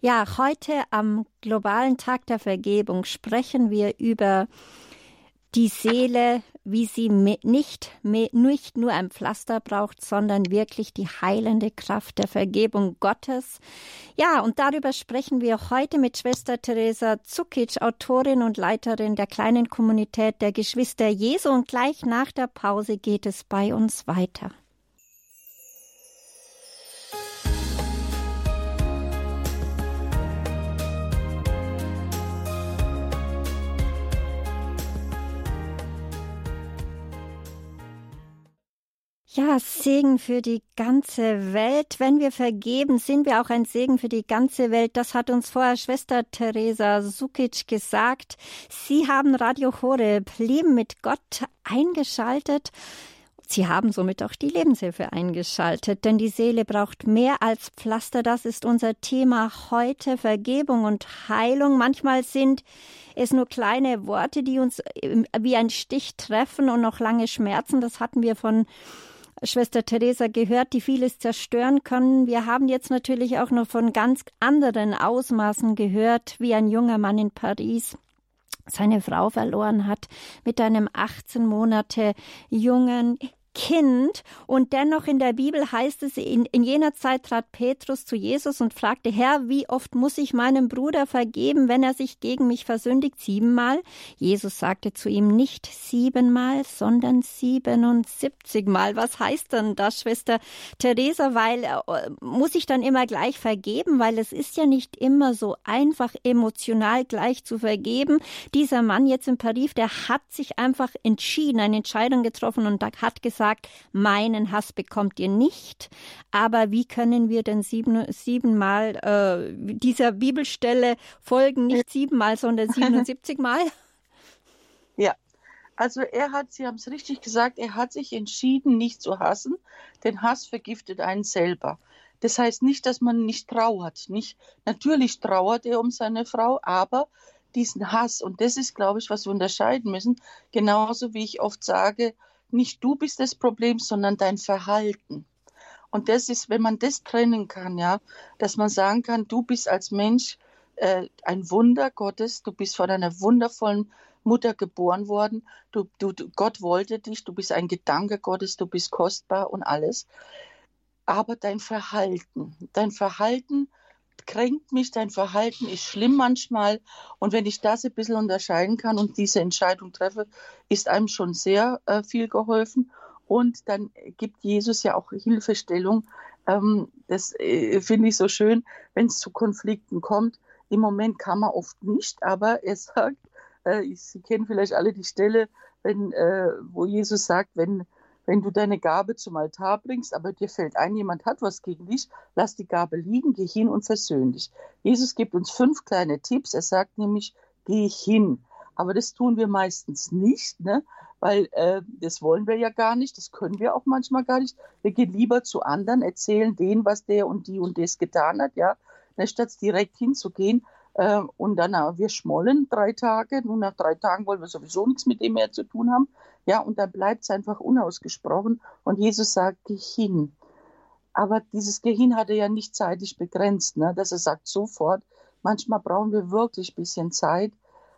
Ja, heute am globalen Tag der Vergebung sprechen wir über die Seele wie sie nicht, nicht nur ein Pflaster braucht, sondern wirklich die heilende Kraft der Vergebung Gottes. Ja, und darüber sprechen wir heute mit Schwester Teresa Zukic, Autorin und Leiterin der kleinen Kommunität der Geschwister Jesu. Und gleich nach der Pause geht es bei uns weiter. Ja, Segen für die ganze Welt. Wenn wir vergeben, sind wir auch ein Segen für die ganze Welt. Das hat uns vorher Schwester Teresa Sukic gesagt. Sie haben Radio Horeb Leben mit Gott eingeschaltet. Sie haben somit auch die Lebenshilfe eingeschaltet, denn die Seele braucht mehr als Pflaster. Das ist unser Thema heute, Vergebung und Heilung. Manchmal sind es nur kleine Worte, die uns wie ein Stich treffen und noch lange schmerzen. Das hatten wir von Schwester Teresa gehört, die vieles zerstören können. Wir haben jetzt natürlich auch noch von ganz anderen Ausmaßen gehört, wie ein junger Mann in Paris seine Frau verloren hat mit einem 18 Monate jungen Kind. Und dennoch in der Bibel heißt es, in, in jener Zeit trat Petrus zu Jesus und fragte, Herr, wie oft muss ich meinem Bruder vergeben, wenn er sich gegen mich versündigt? Siebenmal? Jesus sagte zu ihm nicht siebenmal, sondern siebenundsiebzigmal. Was heißt denn das, Schwester Theresa? Weil, äh, muss ich dann immer gleich vergeben? Weil es ist ja nicht immer so einfach, emotional gleich zu vergeben. Dieser Mann jetzt in Paris, der hat sich einfach entschieden, eine Entscheidung getroffen und hat gesagt, sagt, meinen Hass bekommt ihr nicht. Aber wie können wir denn sieben, siebenmal äh, dieser Bibelstelle folgen? Nicht siebenmal, sondern [LAUGHS] 77 Mal? Ja, also er hat, Sie haben es richtig gesagt, er hat sich entschieden, nicht zu hassen, denn Hass vergiftet einen selber. Das heißt nicht, dass man nicht trauert. Nicht, natürlich trauert er um seine Frau, aber diesen Hass, und das ist, glaube ich, was wir unterscheiden müssen, genauso wie ich oft sage, nicht du bist das Problem, sondern dein Verhalten. Und das ist, wenn man das trennen kann, ja, dass man sagen kann, du bist als Mensch äh, ein Wunder Gottes, du bist von einer wundervollen Mutter geboren worden, du, du, du, Gott wollte dich, du bist ein Gedanke Gottes, du bist kostbar und alles. Aber dein Verhalten, dein Verhalten kränkt mich, dein Verhalten ist schlimm manchmal. Und wenn ich das ein bisschen unterscheiden kann und diese Entscheidung treffe, ist einem schon sehr äh, viel geholfen. Und dann gibt Jesus ja auch Hilfestellung. Ähm, das äh, finde ich so schön, wenn es zu Konflikten kommt. Im Moment kann man oft nicht, aber er [LAUGHS] sagt, äh, Sie kennen vielleicht alle die Stelle, wenn, äh, wo Jesus sagt, wenn wenn du deine Gabe zum Altar bringst, aber dir fällt ein, jemand hat was gegen dich, lass die Gabe liegen, geh hin und versöhn dich. Jesus gibt uns fünf kleine Tipps. Er sagt nämlich, geh hin. Aber das tun wir meistens nicht, ne? weil äh, das wollen wir ja gar nicht, das können wir auch manchmal gar nicht. Wir gehen lieber zu anderen, erzählen denen, was der und die und das getan hat, ja, ne, statt direkt hinzugehen. Äh, und dann, äh, wir schmollen drei Tage. Nun, nach drei Tagen wollen wir sowieso nichts mit dem mehr zu tun haben. Ja, und dann bleibt es einfach unausgesprochen. Und Jesus sagt, geh hin. Aber dieses Gehirn hatte ja nicht zeitlich begrenzt, ne? dass er sagt sofort. Manchmal brauchen wir wirklich ein bisschen Zeit.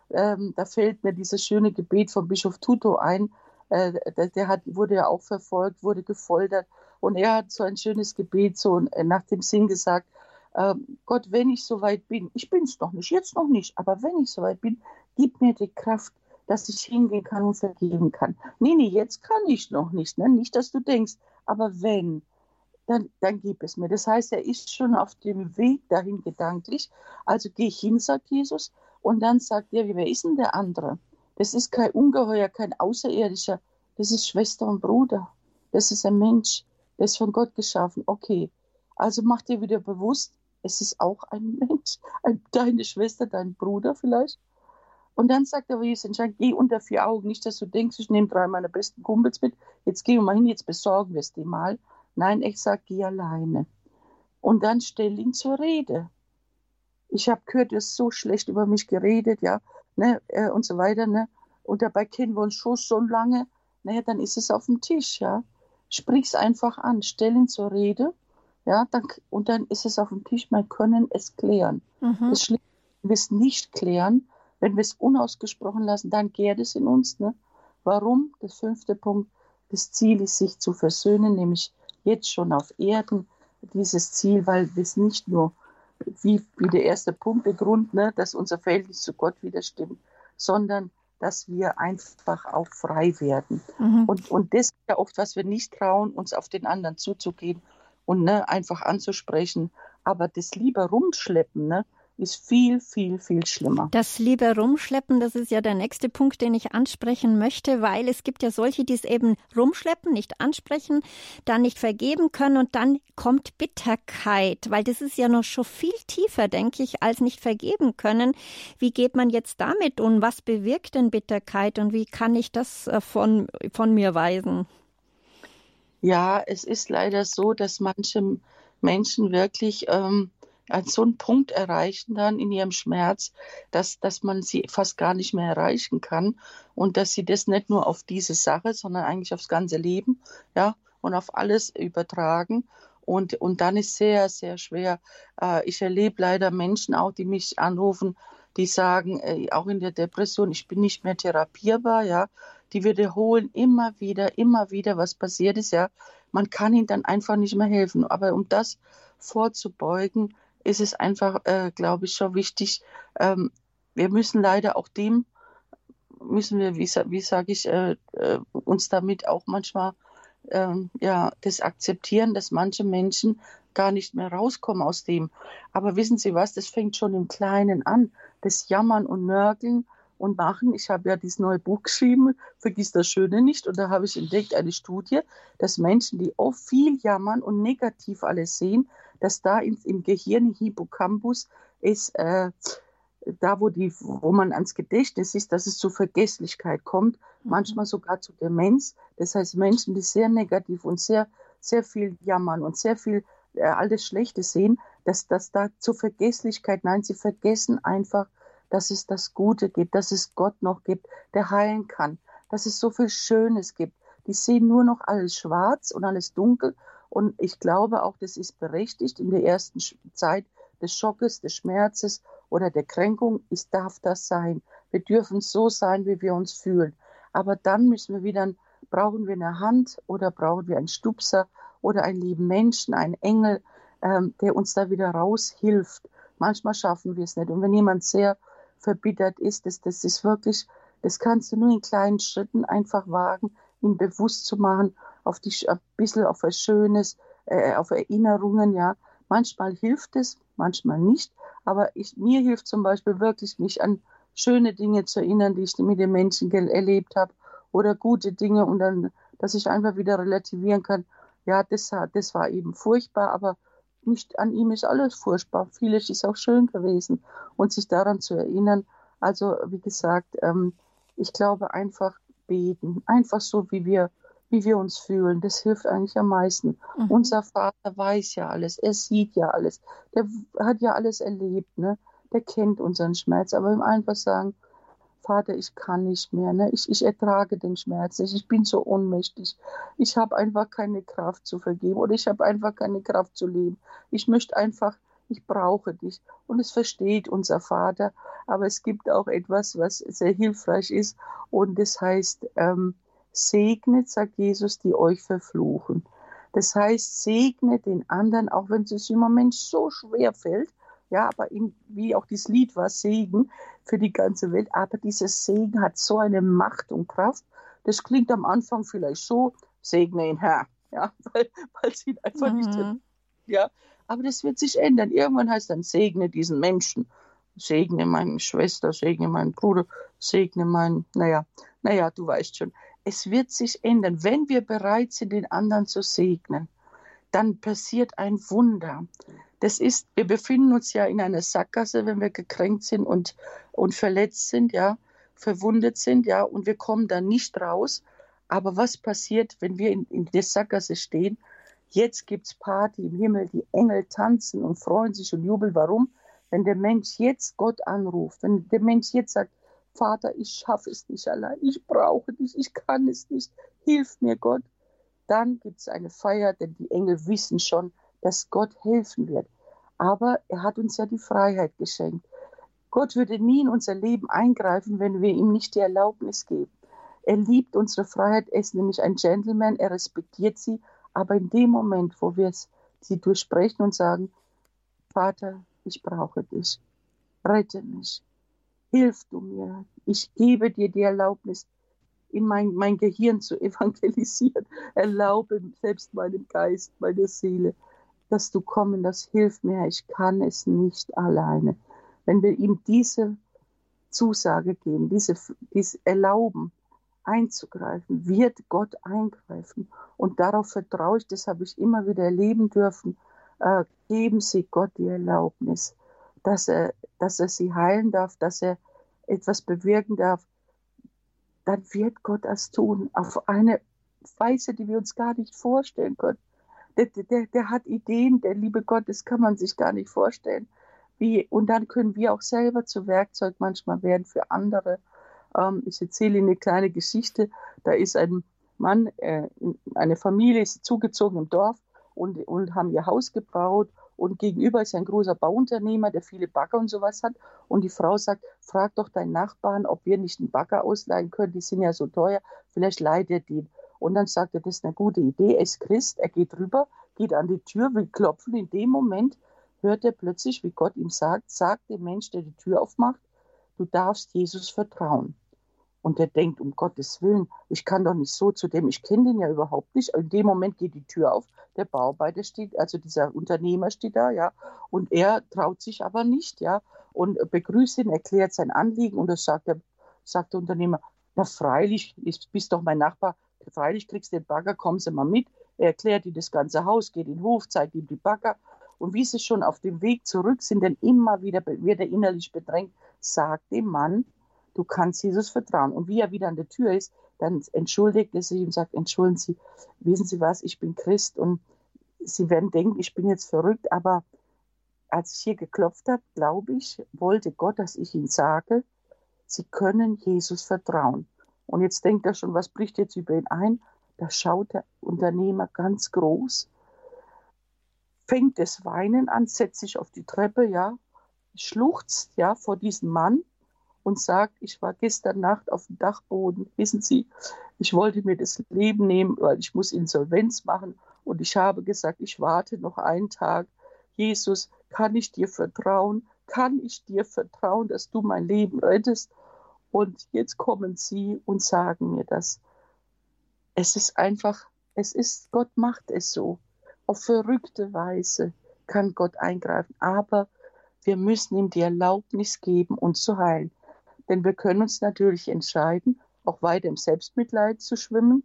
Ähm, da fällt mir dieses schöne Gebet von Bischof Tuto ein. Äh, der, der hat, wurde ja auch verfolgt, wurde gefoltert. Und er hat so ein schönes Gebet so äh, nach dem Sinn gesagt, äh, Gott, wenn ich soweit bin, ich bin es noch nicht, jetzt noch nicht, aber wenn ich soweit bin, gib mir die Kraft, dass ich hingehen kann und vergeben kann. Nee, nee, jetzt kann ich noch nicht. Ne? Nicht, dass du denkst, aber wenn, dann, dann gib es mir. Das heißt, er ist schon auf dem Weg dahin gedanklich. Also gehe ich hin, sagt Jesus, und dann sagt er, wer ist denn der andere? Das ist kein Ungeheuer, kein Außerirdischer. Das ist Schwester und Bruder. Das ist ein Mensch. Der ist von Gott geschaffen. Okay. Also mach dir wieder bewusst, es ist auch ein Mensch. deine Schwester, dein Bruder vielleicht. Und dann sagt er, Jesus entscheidend, geh unter vier Augen. Nicht, dass du denkst, ich nehme drei meiner besten Kumpels mit. Jetzt gehen wir mal hin, jetzt besorgen wir es dir mal. Nein, ich sage, geh alleine. Und dann stell ihn zur Rede. Ich habe gehört, du hast so schlecht über mich geredet, ja, ne, äh, und so weiter, ne. Und dabei kennen wir uns schon so lange. Naja, dann ist es auf dem Tisch, ja. Sprich's einfach an, stell ihn zur Rede, ja, dann, und dann ist es auf dem Tisch, wir können es klären. Mhm. Das Schlimme, wir es nicht klären, wenn wir es unausgesprochen lassen, dann gärt es in uns. Ne? Warum? Der fünfte Punkt. Das Ziel ist, sich zu versöhnen, nämlich jetzt schon auf Erden. Dieses Ziel, weil es nicht nur, wie, wie der erste Punkt, der Grund, ne, dass unser Verhältnis zu Gott wieder stimmt, sondern dass wir einfach auch frei werden. Mhm. Und, und das ist ja oft, was wir nicht trauen, uns auf den anderen zuzugehen und ne, einfach anzusprechen. Aber das lieber rumschleppen, ne, ist viel, viel, viel schlimmer. Das lieber rumschleppen, das ist ja der nächste Punkt, den ich ansprechen möchte, weil es gibt ja solche, die es eben rumschleppen, nicht ansprechen, dann nicht vergeben können und dann kommt Bitterkeit, weil das ist ja noch schon viel tiefer, denke ich, als nicht vergeben können. Wie geht man jetzt damit um? Was bewirkt denn Bitterkeit und wie kann ich das äh, von, von mir weisen? Ja, es ist leider so, dass manche Menschen wirklich ähm, an so einen Punkt erreichen dann in ihrem Schmerz, dass, dass man sie fast gar nicht mehr erreichen kann und dass sie das nicht nur auf diese Sache, sondern eigentlich aufs ganze Leben, ja, und auf alles übertragen. Und, und dann ist sehr, sehr schwer. Äh, ich erlebe leider Menschen auch, die mich anrufen, die sagen, äh, auch in der Depression, ich bin nicht mehr therapierbar, ja. Die wiederholen immer wieder, immer wieder, was passiert ist, ja. Man kann ihnen dann einfach nicht mehr helfen. Aber um das vorzubeugen, ist es einfach, äh, glaube ich, schon wichtig. Ähm, wir müssen leider auch dem, müssen wir, wie, wie sage ich, äh, äh, uns damit auch manchmal ähm, ja, das akzeptieren, dass manche Menschen gar nicht mehr rauskommen aus dem. Aber wissen Sie was, das fängt schon im Kleinen an. Das Jammern und Nörgeln und Machen. Ich habe ja dieses neue Buch geschrieben, Vergiss das Schöne nicht. Und da habe ich entdeckt, eine Studie, dass Menschen, die oft viel jammern und negativ alles sehen, dass da in, im Gehirn Hippocampus ist, äh, da wo, die, wo man ans Gedächtnis ist, dass es zu Vergesslichkeit kommt, mhm. manchmal sogar zu Demenz. Das heißt, Menschen, die sehr negativ und sehr, sehr viel jammern und sehr viel äh, alles Schlechte sehen, dass das da zur Vergesslichkeit, nein, sie vergessen einfach, dass es das Gute gibt, dass es Gott noch gibt, der heilen kann, dass es so viel Schönes gibt. Die sehen nur noch alles schwarz und alles dunkel und ich glaube auch, das ist berechtigt in der ersten Zeit des Schockes, des Schmerzes oder der Kränkung. Es darf das sein. Wir dürfen so sein, wie wir uns fühlen. Aber dann müssen wir wieder, brauchen wir eine Hand oder brauchen wir einen Stupser oder einen lieben Menschen, einen Engel, ähm, der uns da wieder raushilft. Manchmal schaffen wir es nicht. Und wenn jemand sehr verbittert ist, das, das ist wirklich, das kannst du nur in kleinen Schritten einfach wagen, ihn bewusst zu machen auf die, ein bisschen auf was Schönes, äh, auf Erinnerungen, ja. Manchmal hilft es, manchmal nicht. Aber ich, mir hilft zum Beispiel wirklich, mich an schöne Dinge zu erinnern, die ich mit den Menschen erlebt habe oder gute Dinge und dann, dass ich einfach wieder relativieren kann. Ja, das, das war eben furchtbar, aber nicht an ihm ist alles furchtbar. Vieles ist auch schön gewesen und sich daran zu erinnern. Also, wie gesagt, ähm, ich glaube einfach beten, einfach so, wie wir wie wir uns fühlen. Das hilft eigentlich am meisten. Mhm. Unser Vater weiß ja alles, er sieht ja alles, der hat ja alles erlebt, ne? der kennt unseren Schmerz, aber ihm einfach sagen, Vater, ich kann nicht mehr, ne? ich, ich ertrage den Schmerz nicht, ich bin so ohnmächtig, ich habe einfach keine Kraft zu vergeben oder ich habe einfach keine Kraft zu leben. Ich möchte einfach, ich brauche dich. Und es versteht unser Vater, aber es gibt auch etwas, was sehr hilfreich ist und das heißt, ähm, segnet, sagt Jesus, die euch verfluchen. Das heißt, segne den anderen, auch wenn es im Moment so schwer fällt. Ja, aber in, wie auch dieses Lied war, Segen für die ganze Welt. Aber dieses Segen hat so eine Macht und Kraft. Das klingt am Anfang vielleicht so, segne ihn Herr. Ja, [LAUGHS] weil, weil es ihn einfach mhm. nicht, ja. Aber das wird sich ändern. Irgendwann heißt dann, segne diesen Menschen. Segne meine Schwester, segne meinen Bruder, segne meinen, naja, naja, du weißt schon es wird sich ändern. Wenn wir bereit sind, den anderen zu segnen, dann passiert ein Wunder. Das ist, wir befinden uns ja in einer Sackgasse, wenn wir gekränkt sind und, und verletzt sind, ja, verwundet sind, ja, und wir kommen da nicht raus. Aber was passiert, wenn wir in, in der Sackgasse stehen? Jetzt gibt's Party im Himmel, die Engel tanzen und freuen sich und jubeln. Warum? Wenn der Mensch jetzt Gott anruft, wenn der Mensch jetzt sagt, Vater, ich schaffe es nicht allein, ich brauche dich, ich kann es nicht, hilf mir Gott. Dann gibt es eine Feier, denn die Engel wissen schon, dass Gott helfen wird. Aber er hat uns ja die Freiheit geschenkt. Gott würde nie in unser Leben eingreifen, wenn wir ihm nicht die Erlaubnis geben. Er liebt unsere Freiheit, er ist nämlich ein Gentleman, er respektiert sie, aber in dem Moment, wo wir sie durchsprechen und sagen, Vater, ich brauche dich, rette mich, hilf du mir, ich gebe dir die Erlaubnis, in mein, mein Gehirn zu [LAUGHS] evangelisieren. Erlaube selbst meinem Geist, meiner Seele, dass du kommen, das hilft mir, ich kann es nicht alleine. Wenn wir ihm diese Zusage geben, diese, diese erlauben, einzugreifen, wird Gott eingreifen. Und darauf vertraue ich, das habe ich immer wieder erleben dürfen. Äh, geben Sie Gott die Erlaubnis, dass er, dass er Sie heilen darf, dass er etwas bewirken darf. Dann wird Gott das tun, auf eine Weise, die wir uns gar nicht vorstellen können. Der, der, der hat Ideen, der liebe Gott, das kann man sich gar nicht vorstellen. Wie, und dann können wir auch selber zu Werkzeug manchmal werden für andere. Ähm, ich erzähle Ihnen eine kleine Geschichte. Da ist ein Mann, äh, eine Familie ist zugezogen im Dorf und, und haben ihr Haus gebaut. Und gegenüber ist ein großer Bauunternehmer, der viele Bagger und sowas hat. Und die Frau sagt, frag doch deinen Nachbarn, ob wir nicht einen Bagger ausleihen können. Die sind ja so teuer. Vielleicht leiht er den. Und dann sagt er, das ist eine gute Idee. Er ist Christ. Er geht rüber, geht an die Tür, will klopfen. In dem Moment hört er plötzlich, wie Gott ihm sagt, sagt dem Mensch, der die Tür aufmacht, du darfst Jesus vertrauen. Und der denkt, um Gottes Willen, ich kann doch nicht so zu dem, ich kenne den ja überhaupt nicht. In dem Moment geht die Tür auf, der Bauarbeiter steht, also dieser Unternehmer steht da, ja, und er traut sich aber nicht, ja, und begrüßt ihn, erklärt sein Anliegen und das sagt der, sagt der Unternehmer, na freilich, ich bist doch mein Nachbar, freilich kriegst du den Bagger, kommen Sie mal mit. Er erklärt ihm das ganze Haus, geht in den Hof, zeigt ihm die Bagger. Und wie sie schon auf dem Weg zurück sind, denn immer wieder wird er innerlich bedrängt, sagt dem Mann, du kannst Jesus vertrauen. Und wie er wieder an der Tür ist, dann entschuldigt er sich und sagt, entschuldigen Sie, wissen Sie was, ich bin Christ und Sie werden denken, ich bin jetzt verrückt, aber als ich hier geklopft habe, glaube ich, wollte Gott, dass ich Ihnen sage, Sie können Jesus vertrauen. Und jetzt denkt er schon, was bricht jetzt über ihn ein? Da schaut der Unternehmer ganz groß, fängt das Weinen an, setzt sich auf die Treppe, ja, schluchzt ja vor diesem Mann und sagt, ich war gestern Nacht auf dem Dachboden, wissen Sie, ich wollte mir das Leben nehmen, weil ich muss Insolvenz machen und ich habe gesagt, ich warte noch einen Tag. Jesus, kann ich dir vertrauen? Kann ich dir vertrauen, dass du mein Leben rettest? Und jetzt kommen Sie und sagen mir das. Es ist einfach, es ist, Gott macht es so. Auf verrückte Weise kann Gott eingreifen, aber wir müssen ihm die Erlaubnis geben, uns zu heilen. Denn wir können uns natürlich entscheiden, auch weiter im Selbstmitleid zu schwimmen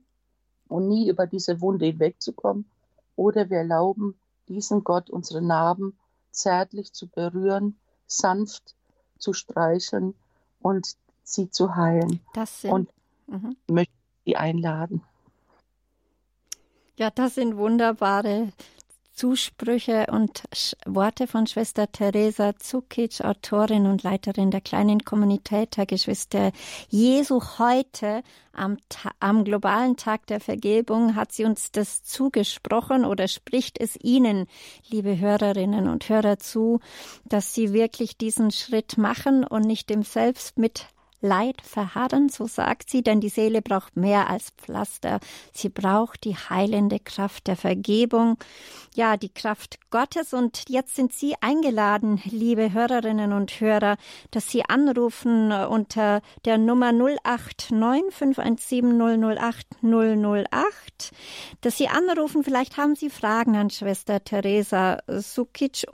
und nie über diese Wunde hinwegzukommen. Oder wir erlauben diesen Gott unsere Narben zärtlich zu berühren, sanft zu streicheln und sie zu heilen. Das sind, und mhm. möchte sie einladen. Ja, das sind wunderbare Zusprüche und Worte von Schwester Teresa Zukic, Autorin und Leiterin der kleinen Kommunität der Geschwister Jesu heute am, am globalen Tag der Vergebung hat sie uns das zugesprochen oder spricht es Ihnen, liebe Hörerinnen und Hörer, zu, dass Sie wirklich diesen Schritt machen und nicht dem Selbst mit Leid verharren, so sagt sie, denn die Seele braucht mehr als Pflaster. Sie braucht die heilende Kraft der Vergebung, ja, die Kraft Gottes. Und jetzt sind Sie eingeladen, liebe Hörerinnen und Hörer, dass Sie anrufen unter der Nummer 089 517 008 008, dass Sie anrufen. Vielleicht haben Sie Fragen an Schwester Teresa Zukic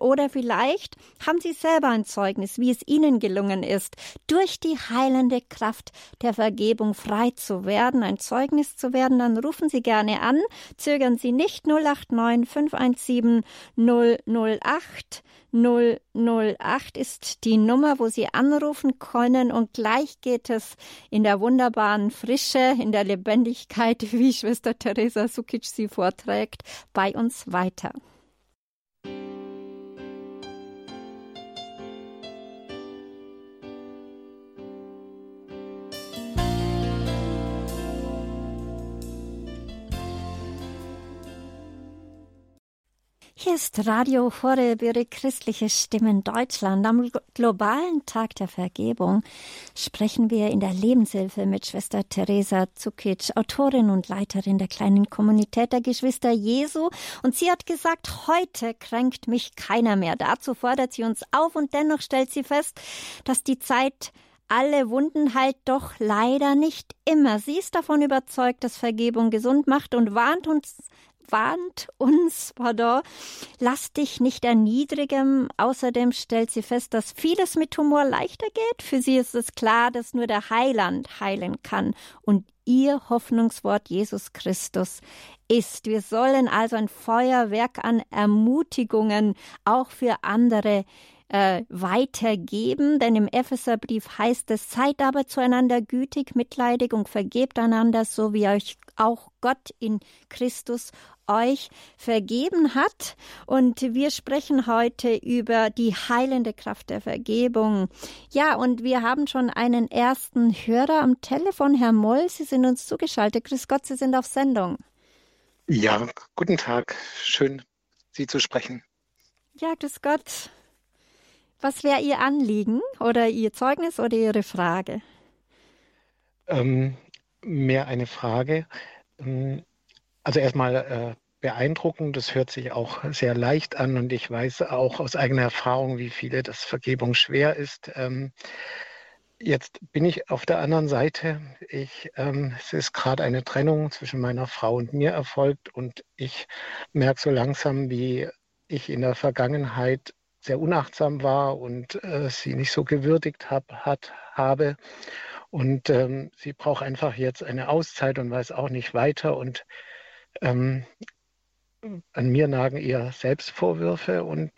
oder vielleicht haben Sie selber ein Zeugnis, wie es Ihnen gelungen ist, durch die heilende Kraft der Vergebung frei zu werden, ein Zeugnis zu werden, dann rufen Sie gerne an. Zögern Sie nicht 089 517 008. 008 ist die Nummer, wo Sie anrufen können und gleich geht es in der wunderbaren Frische, in der Lebendigkeit, [LAUGHS] wie Schwester Teresa Sukic sie vorträgt, bei uns weiter. Hier ist Radio Horeb, Ihre christliche Stimmen Deutschland. Am globalen Tag der Vergebung sprechen wir in der Lebenshilfe mit Schwester Teresa Zukic, Autorin und Leiterin der kleinen Kommunität der Geschwister Jesu. Und sie hat gesagt, heute kränkt mich keiner mehr. Dazu fordert sie uns auf und dennoch stellt sie fest, dass die Zeit alle Wunden heilt doch leider nicht immer. Sie ist davon überzeugt, dass Vergebung gesund macht und warnt uns warnt uns, pardon, lass dich nicht erniedrigen. Außerdem stellt sie fest, dass vieles mit Humor leichter geht. Für sie ist es klar, dass nur der Heiland heilen kann und ihr Hoffnungswort Jesus Christus ist. Wir sollen also ein Feuerwerk an Ermutigungen auch für andere äh, weitergeben, denn im Epheserbrief heißt es, seid aber zueinander gütig, mitleidig und vergebt einander, so wie euch auch Gott in Christus euch vergeben hat. Und wir sprechen heute über die heilende Kraft der Vergebung. Ja, und wir haben schon einen ersten Hörer am Telefon. Herr Moll, Sie sind uns zugeschaltet. Grüß Gott, Sie sind auf Sendung. Ja, guten Tag. Schön, Sie zu sprechen. Ja, grüß Gott. Was wäre Ihr Anliegen oder Ihr Zeugnis oder Ihre Frage? Ähm, mehr eine Frage. Ähm, also erstmal äh, beeindruckend, das hört sich auch sehr leicht an und ich weiß auch aus eigener Erfahrung, wie viele das Vergebung schwer ist. Ähm, jetzt bin ich auf der anderen Seite. Ich, ähm, es ist gerade eine Trennung zwischen meiner Frau und mir erfolgt und ich merke so langsam, wie ich in der Vergangenheit sehr unachtsam war und äh, sie nicht so gewürdigt hab, hat, habe. Und ähm, sie braucht einfach jetzt eine Auszeit und weiß auch nicht weiter. Und ähm, an mir nagen eher Selbstvorwürfe und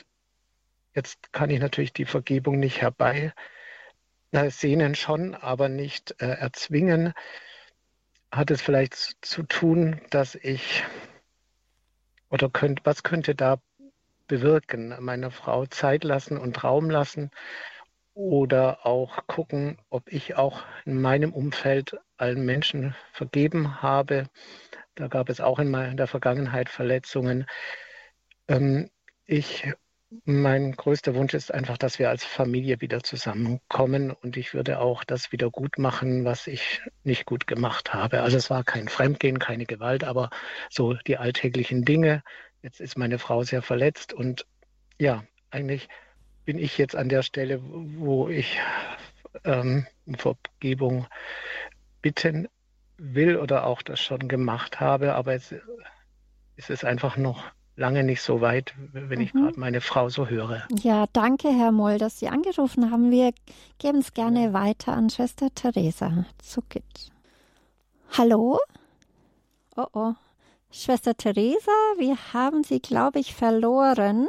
jetzt kann ich natürlich die Vergebung nicht herbei na, sehnen schon, aber nicht äh, erzwingen. Hat es vielleicht zu tun, dass ich oder könnt, was könnte da bewirken? Meiner Frau Zeit lassen und Raum lassen oder auch gucken, ob ich auch in meinem Umfeld allen Menschen vergeben habe da gab es auch in der Vergangenheit Verletzungen. Ähm, ich, mein größter Wunsch ist einfach, dass wir als Familie wieder zusammenkommen und ich würde auch das wieder gut machen, was ich nicht gut gemacht habe. Also es war kein Fremdgehen, keine Gewalt, aber so die alltäglichen Dinge. Jetzt ist meine Frau sehr verletzt und ja, eigentlich bin ich jetzt an der Stelle, wo ich ähm, um Vergebung bitten will oder auch das schon gemacht habe, aber ist es einfach noch lange nicht so weit, wenn ich mhm. gerade meine Frau so höre. Ja, danke, Herr Moll, dass Sie angerufen haben. Wir geben es gerne weiter an Schwester Theresa Zukic. Hallo? Oh oh. Schwester Theresa, wir haben Sie, glaube ich, verloren.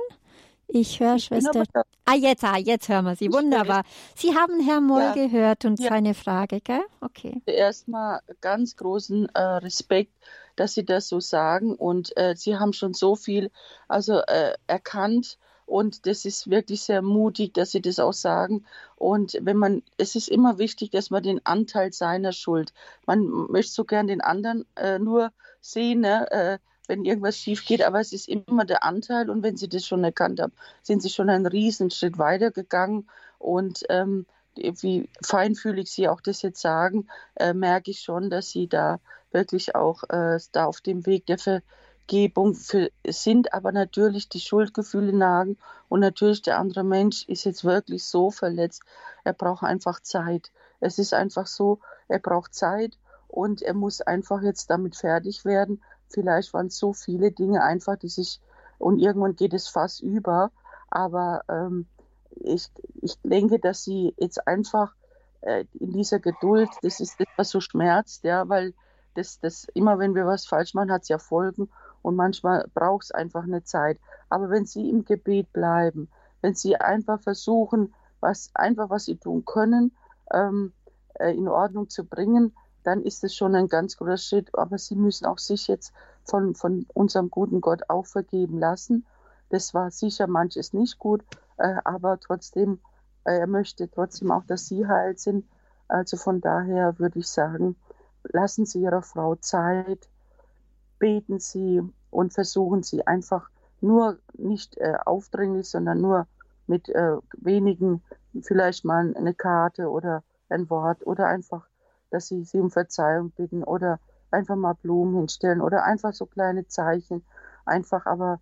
Ich höre Schwester. Ah, jetzt, ah, jetzt hören wir Sie. Wunderbar. Sie haben Herrn Moll ja. gehört und ja. seine Frage, gell? Okay. Erstmal ganz großen äh, Respekt, dass Sie das so sagen und äh, Sie haben schon so viel also äh, erkannt und das ist wirklich sehr mutig, dass Sie das auch sagen. Und wenn man, es ist immer wichtig, dass man den Anteil seiner Schuld, man möchte so gern den anderen äh, nur sehen, ne? Äh, wenn irgendwas schief geht, aber es ist immer der Anteil und wenn Sie das schon erkannt haben, sind Sie schon einen riesen Schritt weitergegangen und ähm, wie feinfühlig Sie auch das jetzt sagen, äh, merke ich schon, dass Sie da wirklich auch äh, da auf dem Weg der Vergebung für, sind, aber natürlich die Schuldgefühle nagen und natürlich der andere Mensch ist jetzt wirklich so verletzt, er braucht einfach Zeit. Es ist einfach so, er braucht Zeit und er muss einfach jetzt damit fertig werden, Vielleicht waren es so viele Dinge einfach, die sich, und irgendwann geht es fast über. Aber ähm, ich, ich denke, dass sie jetzt einfach äh, in dieser Geduld, das ist das, was so schmerzt, ja, weil das, das immer, wenn wir was falsch machen, hat es ja Folgen und manchmal braucht es einfach eine Zeit. Aber wenn sie im Gebet bleiben, wenn sie einfach versuchen, was einfach was sie tun können, ähm, äh, in Ordnung zu bringen, dann ist es schon ein ganz großer Schritt. Aber sie müssen auch sich jetzt von, von unserem guten Gott auch vergeben lassen. Das war sicher manches nicht gut, äh, aber trotzdem, äh, er möchte trotzdem auch, dass sie heil sind. Also von daher würde ich sagen, lassen Sie Ihrer Frau Zeit, beten Sie und versuchen Sie einfach nur nicht äh, aufdringlich, sondern nur mit äh, wenigen, vielleicht mal eine Karte oder ein Wort oder einfach, dass sie sie um Verzeihung bitten oder einfach mal Blumen hinstellen oder einfach so kleine Zeichen. Einfach, aber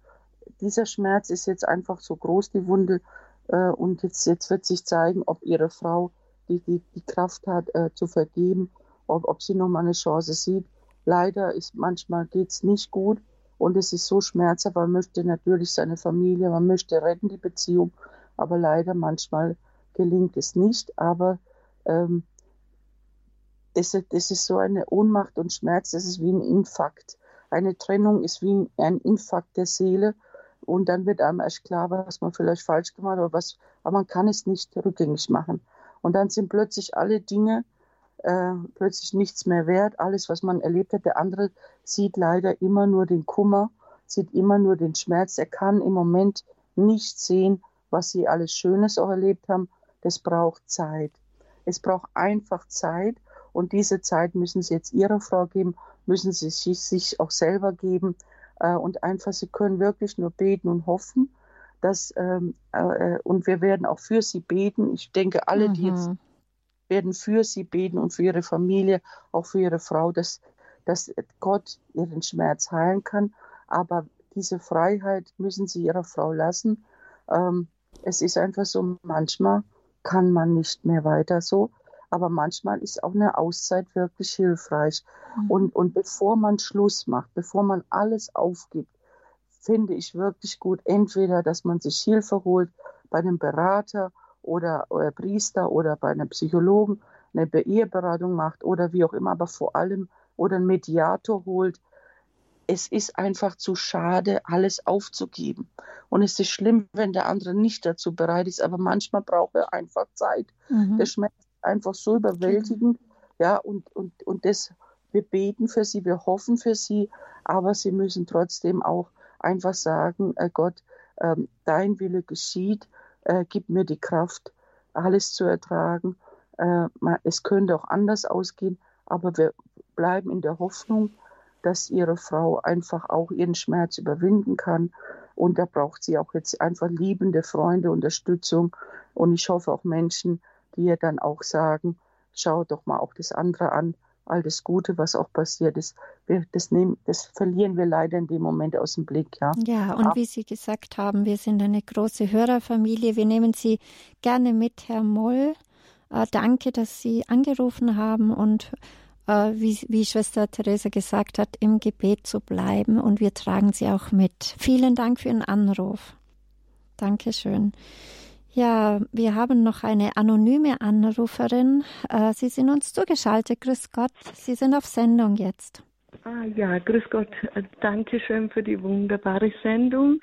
dieser Schmerz ist jetzt einfach so groß, die Wunde, äh, und jetzt, jetzt wird sich zeigen, ob ihre Frau die, die, die Kraft hat, äh, zu vergeben, ob, ob sie nochmal eine Chance sieht. Leider ist manchmal geht's nicht gut und es ist so schmerzhaft. Man möchte natürlich seine Familie, man möchte retten die Beziehung, aber leider manchmal gelingt es nicht. Aber ähm, das, das ist so eine Ohnmacht und Schmerz, das ist wie ein Infarkt. Eine Trennung ist wie ein Infarkt der Seele und dann wird einem erst klar, was man vielleicht falsch gemacht hat, was, aber man kann es nicht rückgängig machen. Und dann sind plötzlich alle Dinge äh, plötzlich nichts mehr wert. Alles, was man erlebt hat, der andere sieht leider immer nur den Kummer, sieht immer nur den Schmerz. Er kann im Moment nicht sehen, was sie alles Schönes auch erlebt haben. Das braucht Zeit. Es braucht einfach Zeit. Und diese Zeit müssen Sie jetzt Ihrer Frau geben, müssen Sie sich auch selber geben. Äh, und einfach, Sie können wirklich nur beten und hoffen, dass, ähm, äh, und wir werden auch für Sie beten. Ich denke, alle, mhm. die jetzt mhm. werden für Sie beten und für Ihre Familie, auch für Ihre Frau, dass, dass Gott Ihren Schmerz heilen kann. Aber diese Freiheit müssen Sie Ihrer Frau lassen. Ähm, es ist einfach so, manchmal kann man nicht mehr weiter so aber manchmal ist auch eine Auszeit wirklich hilfreich. Mhm. Und, und bevor man Schluss macht, bevor man alles aufgibt, finde ich wirklich gut, entweder, dass man sich Hilfe holt bei einem Berater oder, oder Priester oder bei einem Psychologen, eine Eheberatung macht oder wie auch immer, aber vor allem oder einen Mediator holt. Es ist einfach zu schade, alles aufzugeben. Und es ist schlimm, wenn der andere nicht dazu bereit ist, aber manchmal braucht er einfach Zeit. Mhm. Der Schmerz einfach so überwältigend. Ja, und, und, und das, wir beten für sie, wir hoffen für sie, aber sie müssen trotzdem auch einfach sagen, äh Gott, äh, dein Wille geschieht, äh, gib mir die Kraft, alles zu ertragen. Äh, es könnte auch anders ausgehen, aber wir bleiben in der Hoffnung, dass ihre Frau einfach auch ihren Schmerz überwinden kann. Und da braucht sie auch jetzt einfach liebende Freunde, Unterstützung. Und ich hoffe auch Menschen, die ja dann auch sagen, schau doch mal auch das andere an, all das Gute, was auch passiert ist. Wir, das, nehmen, das verlieren wir leider in dem Moment aus dem Blick. Ja, ja und Aber, wie Sie gesagt haben, wir sind eine große Hörerfamilie. Wir nehmen Sie gerne mit, Herr Moll. Äh, danke, dass Sie angerufen haben und äh, wie, wie Schwester Theresa gesagt hat, im Gebet zu bleiben. Und wir tragen Sie auch mit. Vielen Dank für Ihren Anruf. Dankeschön. Ja, wir haben noch eine anonyme Anruferin. Äh, Sie sind uns zugeschaltet. Grüß Gott. Sie sind auf Sendung jetzt. Ah, ja, grüß Gott. Danke schön für die wunderbare Sendung.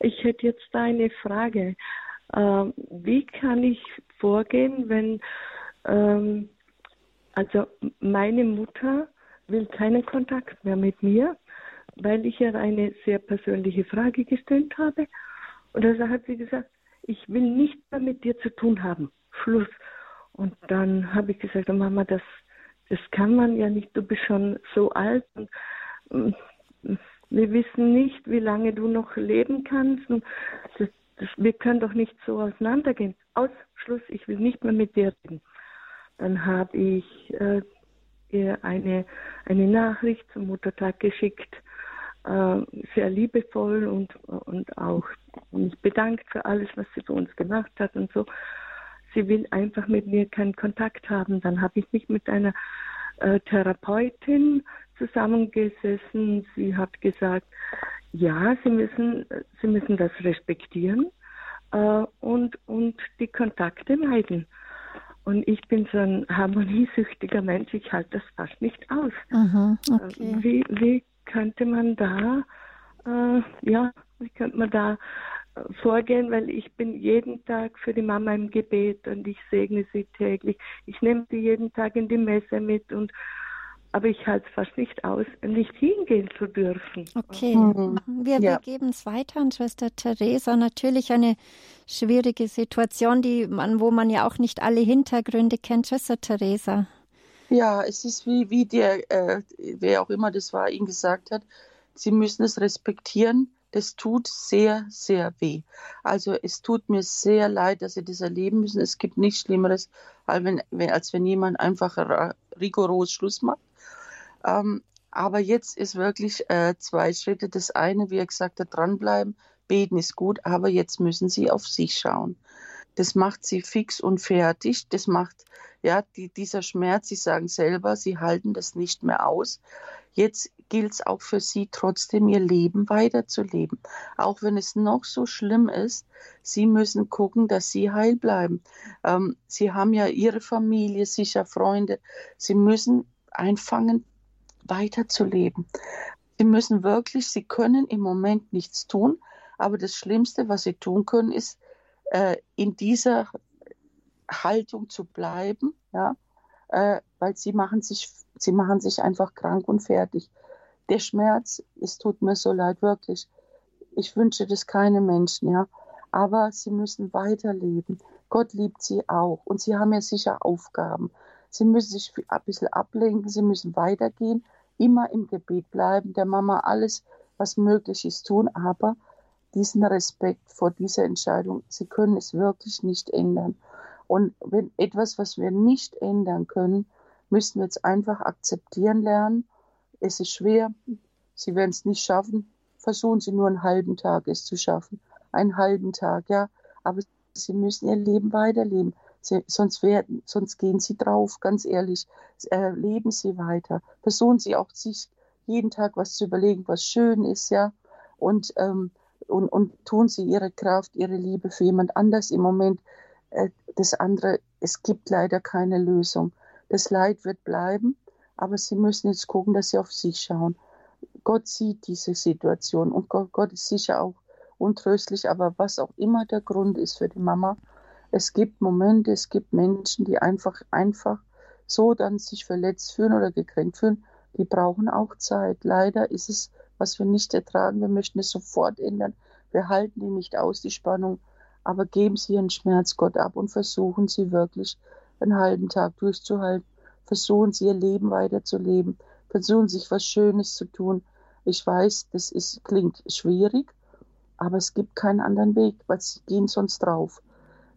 Ich hätte jetzt eine Frage. Ähm, wie kann ich vorgehen, wenn ähm, also meine Mutter will keinen Kontakt mehr mit mir, weil ich ihr eine sehr persönliche Frage gestellt habe. Und also hat sie gesagt, ich will nicht mehr mit dir zu tun haben. Schluss. Und dann habe ich gesagt, Mama, das, das kann man ja nicht, du bist schon so alt und mm, wir wissen nicht, wie lange du noch leben kannst. Und das, das, wir können doch nicht so auseinandergehen. Ausschluss, ich will nicht mehr mit dir reden. Dann habe ich äh, ihr eine, eine Nachricht zum Muttertag geschickt, sehr liebevoll und, und auch mich bedankt für alles, was sie für uns gemacht hat und so. Sie will einfach mit mir keinen Kontakt haben. Dann habe ich mich mit einer äh, Therapeutin zusammengesessen. Sie hat gesagt, ja, Sie müssen, Sie müssen das respektieren äh, und, und die Kontakte meiden. Und ich bin so ein harmoniesüchtiger Mensch, ich halte das fast nicht aus. Aha, okay. wie, wie könnte man da, äh, ja, wie könnte man da äh, vorgehen, weil ich bin jeden Tag für die Mama im Gebet und ich segne sie täglich. Ich nehme sie jeden Tag in die Messe mit und aber ich halte es fast nicht aus, nicht hingehen zu dürfen. Okay, mhm. wir, ja. wir geben es weiter an Schwester Theresa. Natürlich eine schwierige Situation, die man, wo man ja auch nicht alle Hintergründe kennt. Schwester Theresa. Ja, es ist wie, wie der, äh, wer auch immer das war, Ihnen gesagt hat, Sie müssen es respektieren, das tut sehr, sehr weh. Also es tut mir sehr leid, dass Sie das erleben müssen. Es gibt nichts Schlimmeres, als wenn, als wenn jemand einfach rigoros Schluss macht. Ähm, aber jetzt ist wirklich äh, zwei Schritte. Das eine, wie er gesagt hat, dranbleiben, beten ist gut, aber jetzt müssen Sie auf sich schauen. Das macht Sie fix und fertig. Das macht, ja, die, dieser Schmerz, Sie sagen selber, Sie halten das nicht mehr aus. Jetzt gilt es auch für sie trotzdem, ihr Leben weiterzuleben. Auch wenn es noch so schlimm ist, sie müssen gucken, dass sie heil bleiben. Ähm, sie haben ja ihre Familie, sicher Freunde. Sie müssen einfangen, weiterzuleben. Sie müssen wirklich, sie können im Moment nichts tun, aber das Schlimmste, was sie tun können, ist, äh, in dieser Haltung zu bleiben, ja, äh, weil sie machen sich, sie machen sich einfach krank und fertig. Der Schmerz, es tut mir so leid, wirklich. Ich wünsche das keinem Menschen, ja. Aber sie müssen weiterleben. Gott liebt sie auch. Und sie haben ja sicher Aufgaben. Sie müssen sich ein bisschen ablenken, sie müssen weitergehen, immer im Gebet bleiben, der Mama alles, was möglich ist, tun, aber diesen Respekt vor dieser Entscheidung, sie können es wirklich nicht ändern. Und wenn etwas, was wir nicht ändern können, müssen wir jetzt einfach akzeptieren lernen. Es ist schwer, Sie werden es nicht schaffen. Versuchen Sie nur einen halben Tag es zu schaffen. Einen halben Tag, ja. Aber Sie müssen Ihr Leben weiterleben. Sie, sonst, werden, sonst gehen Sie drauf, ganz ehrlich. Äh, leben Sie weiter. Versuchen Sie auch sich jeden Tag was zu überlegen, was schön ist, ja. Und, ähm, und, und tun Sie Ihre Kraft, Ihre Liebe für jemand anders im Moment äh, das andere, es gibt leider keine Lösung. Das Leid wird bleiben, aber sie müssen jetzt gucken, dass sie auf sich schauen. Gott sieht diese Situation und Gott, Gott ist sicher auch untröstlich, aber was auch immer der Grund ist für die Mama, es gibt Momente, es gibt Menschen, die einfach, einfach so dann sich verletzt fühlen oder gekränkt fühlen, die brauchen auch Zeit. Leider ist es, was wir nicht ertragen. Wir möchten es sofort ändern. Wir halten die nicht aus, die Spannung aber geben Sie Ihren Schmerz Gott ab und versuchen Sie wirklich einen halben Tag durchzuhalten. Versuchen Sie Ihr Leben weiterzuleben. Versuchen sich was Schönes zu tun. Ich weiß, das ist, klingt schwierig, aber es gibt keinen anderen Weg, weil Sie gehen sonst drauf.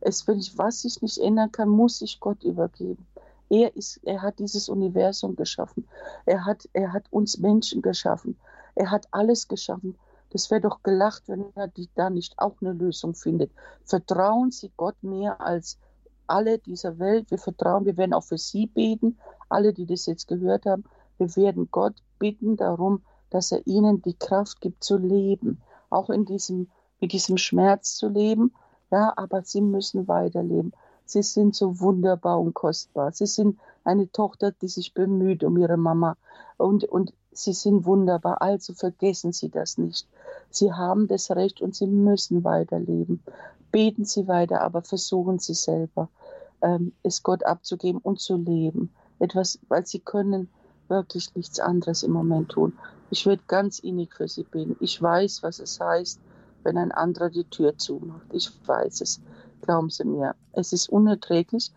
Es, wenn ich, was ich nicht ändern kann, muss ich Gott übergeben. Er, ist, er hat dieses Universum geschaffen. Er hat, er hat uns Menschen geschaffen. Er hat alles geschaffen. Es wäre doch gelacht, wenn er da nicht auch eine Lösung findet. Vertrauen Sie Gott mehr als alle dieser Welt. Wir vertrauen, wir werden auch für Sie beten, alle, die das jetzt gehört haben. Wir werden Gott bitten darum, dass er ihnen die Kraft gibt zu leben, auch in diesem, mit diesem Schmerz zu leben. Ja, aber sie müssen weiterleben. Sie sind so wunderbar und kostbar. Sie sind eine Tochter, die sich bemüht um ihre Mama. Und, und Sie sind wunderbar, also vergessen Sie das nicht. Sie haben das Recht und Sie müssen weiterleben. Beten Sie weiter, aber versuchen Sie selber, ähm, es Gott abzugeben und zu leben. Etwas, weil Sie können wirklich nichts anderes im Moment tun. Ich würde ganz innig für Sie beten. Ich weiß, was es heißt, wenn ein anderer die Tür zumacht. Ich weiß es. Glauben Sie mir. Es ist unerträglich.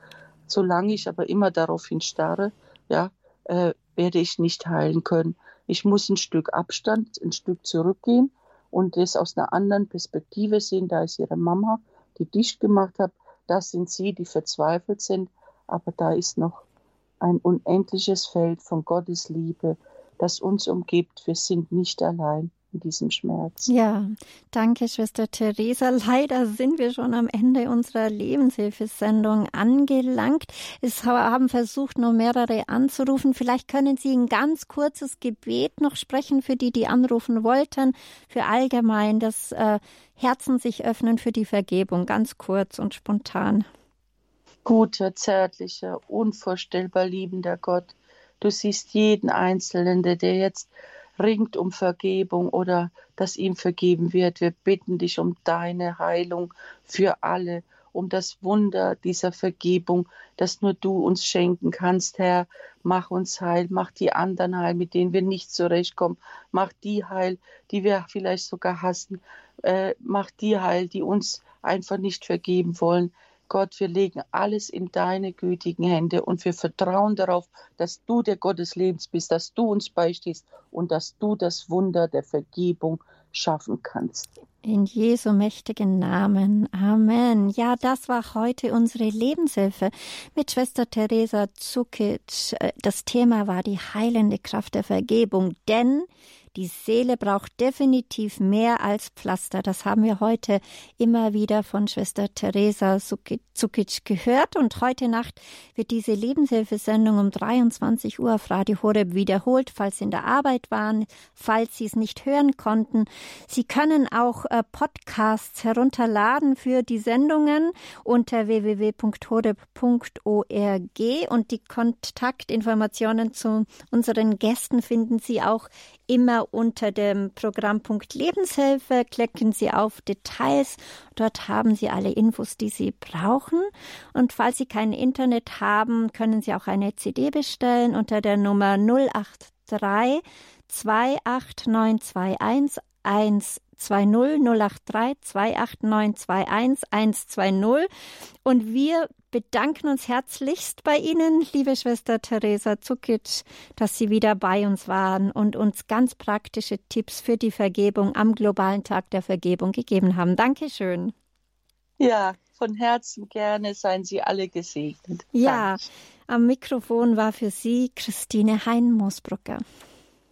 Solange ich aber immer daraufhin starre, ja, äh, werde ich nicht heilen können. Ich muss ein Stück Abstand, ein Stück zurückgehen und das aus einer anderen Perspektive sehen. Da ist ihre Mama, die dicht gemacht hat. Da sind sie, die verzweifelt sind. Aber da ist noch ein unendliches Feld von Gottes Liebe, das uns umgibt. Wir sind nicht allein in diesem Schmerz. Ja, danke, Schwester Theresa. Leider sind wir schon am Ende unserer Lebenshilfesendung angelangt. Es haben versucht, noch mehrere anzurufen. Vielleicht können Sie ein ganz kurzes Gebet noch sprechen für die, die anrufen wollten, für allgemein das äh, Herzen sich öffnen für die Vergebung, ganz kurz und spontan. Guter, zärtlicher, unvorstellbar liebender Gott, du siehst jeden Einzelnen, der jetzt ringt um Vergebung oder dass ihm vergeben wird. Wir bitten dich um deine Heilung für alle, um das Wunder dieser Vergebung, das nur du uns schenken kannst, Herr. Mach uns heil, mach die anderen heil, mit denen wir nicht zurechtkommen. Mach die heil, die wir vielleicht sogar hassen. Äh, mach die heil, die uns einfach nicht vergeben wollen. Gott, wir legen alles in deine gütigen Hände und wir vertrauen darauf, dass du der Gott des Lebens bist, dass du uns beistehst und dass du das Wunder der Vergebung schaffen kannst. In Jesu mächtigen Namen. Amen. Ja, das war heute unsere Lebenshilfe mit Schwester Teresa Zukic. Äh, das Thema war die heilende Kraft der Vergebung, denn die Seele braucht definitiv mehr als Pflaster. Das haben wir heute immer wieder von Schwester Teresa Zukic gehört. Und heute Nacht wird diese Lebenshilfesendung um 23 Uhr auf Radio Horeb wiederholt, falls Sie in der Arbeit waren, falls Sie es nicht hören konnten. Sie können auch äh, Podcasts herunterladen für die Sendungen unter www.horeb.org und die Kontaktinformationen zu unseren Gästen finden Sie auch immer unter dem Programmpunkt Lebenshilfe. Klicken Sie auf Details. Dort haben Sie alle Infos, die Sie brauchen. Und falls Sie kein Internet haben, können Sie auch eine CD bestellen unter der Nummer 083 28921 1 20 083 289 21 Und wir bedanken uns herzlichst bei Ihnen, liebe Schwester Teresa Zukic, dass Sie wieder bei uns waren und uns ganz praktische Tipps für die Vergebung am globalen Tag der Vergebung gegeben haben. Dankeschön. Ja, von Herzen gerne seien Sie alle gesegnet. Ja, Danke. am Mikrofon war für Sie Christine Hein-Moosbrucker.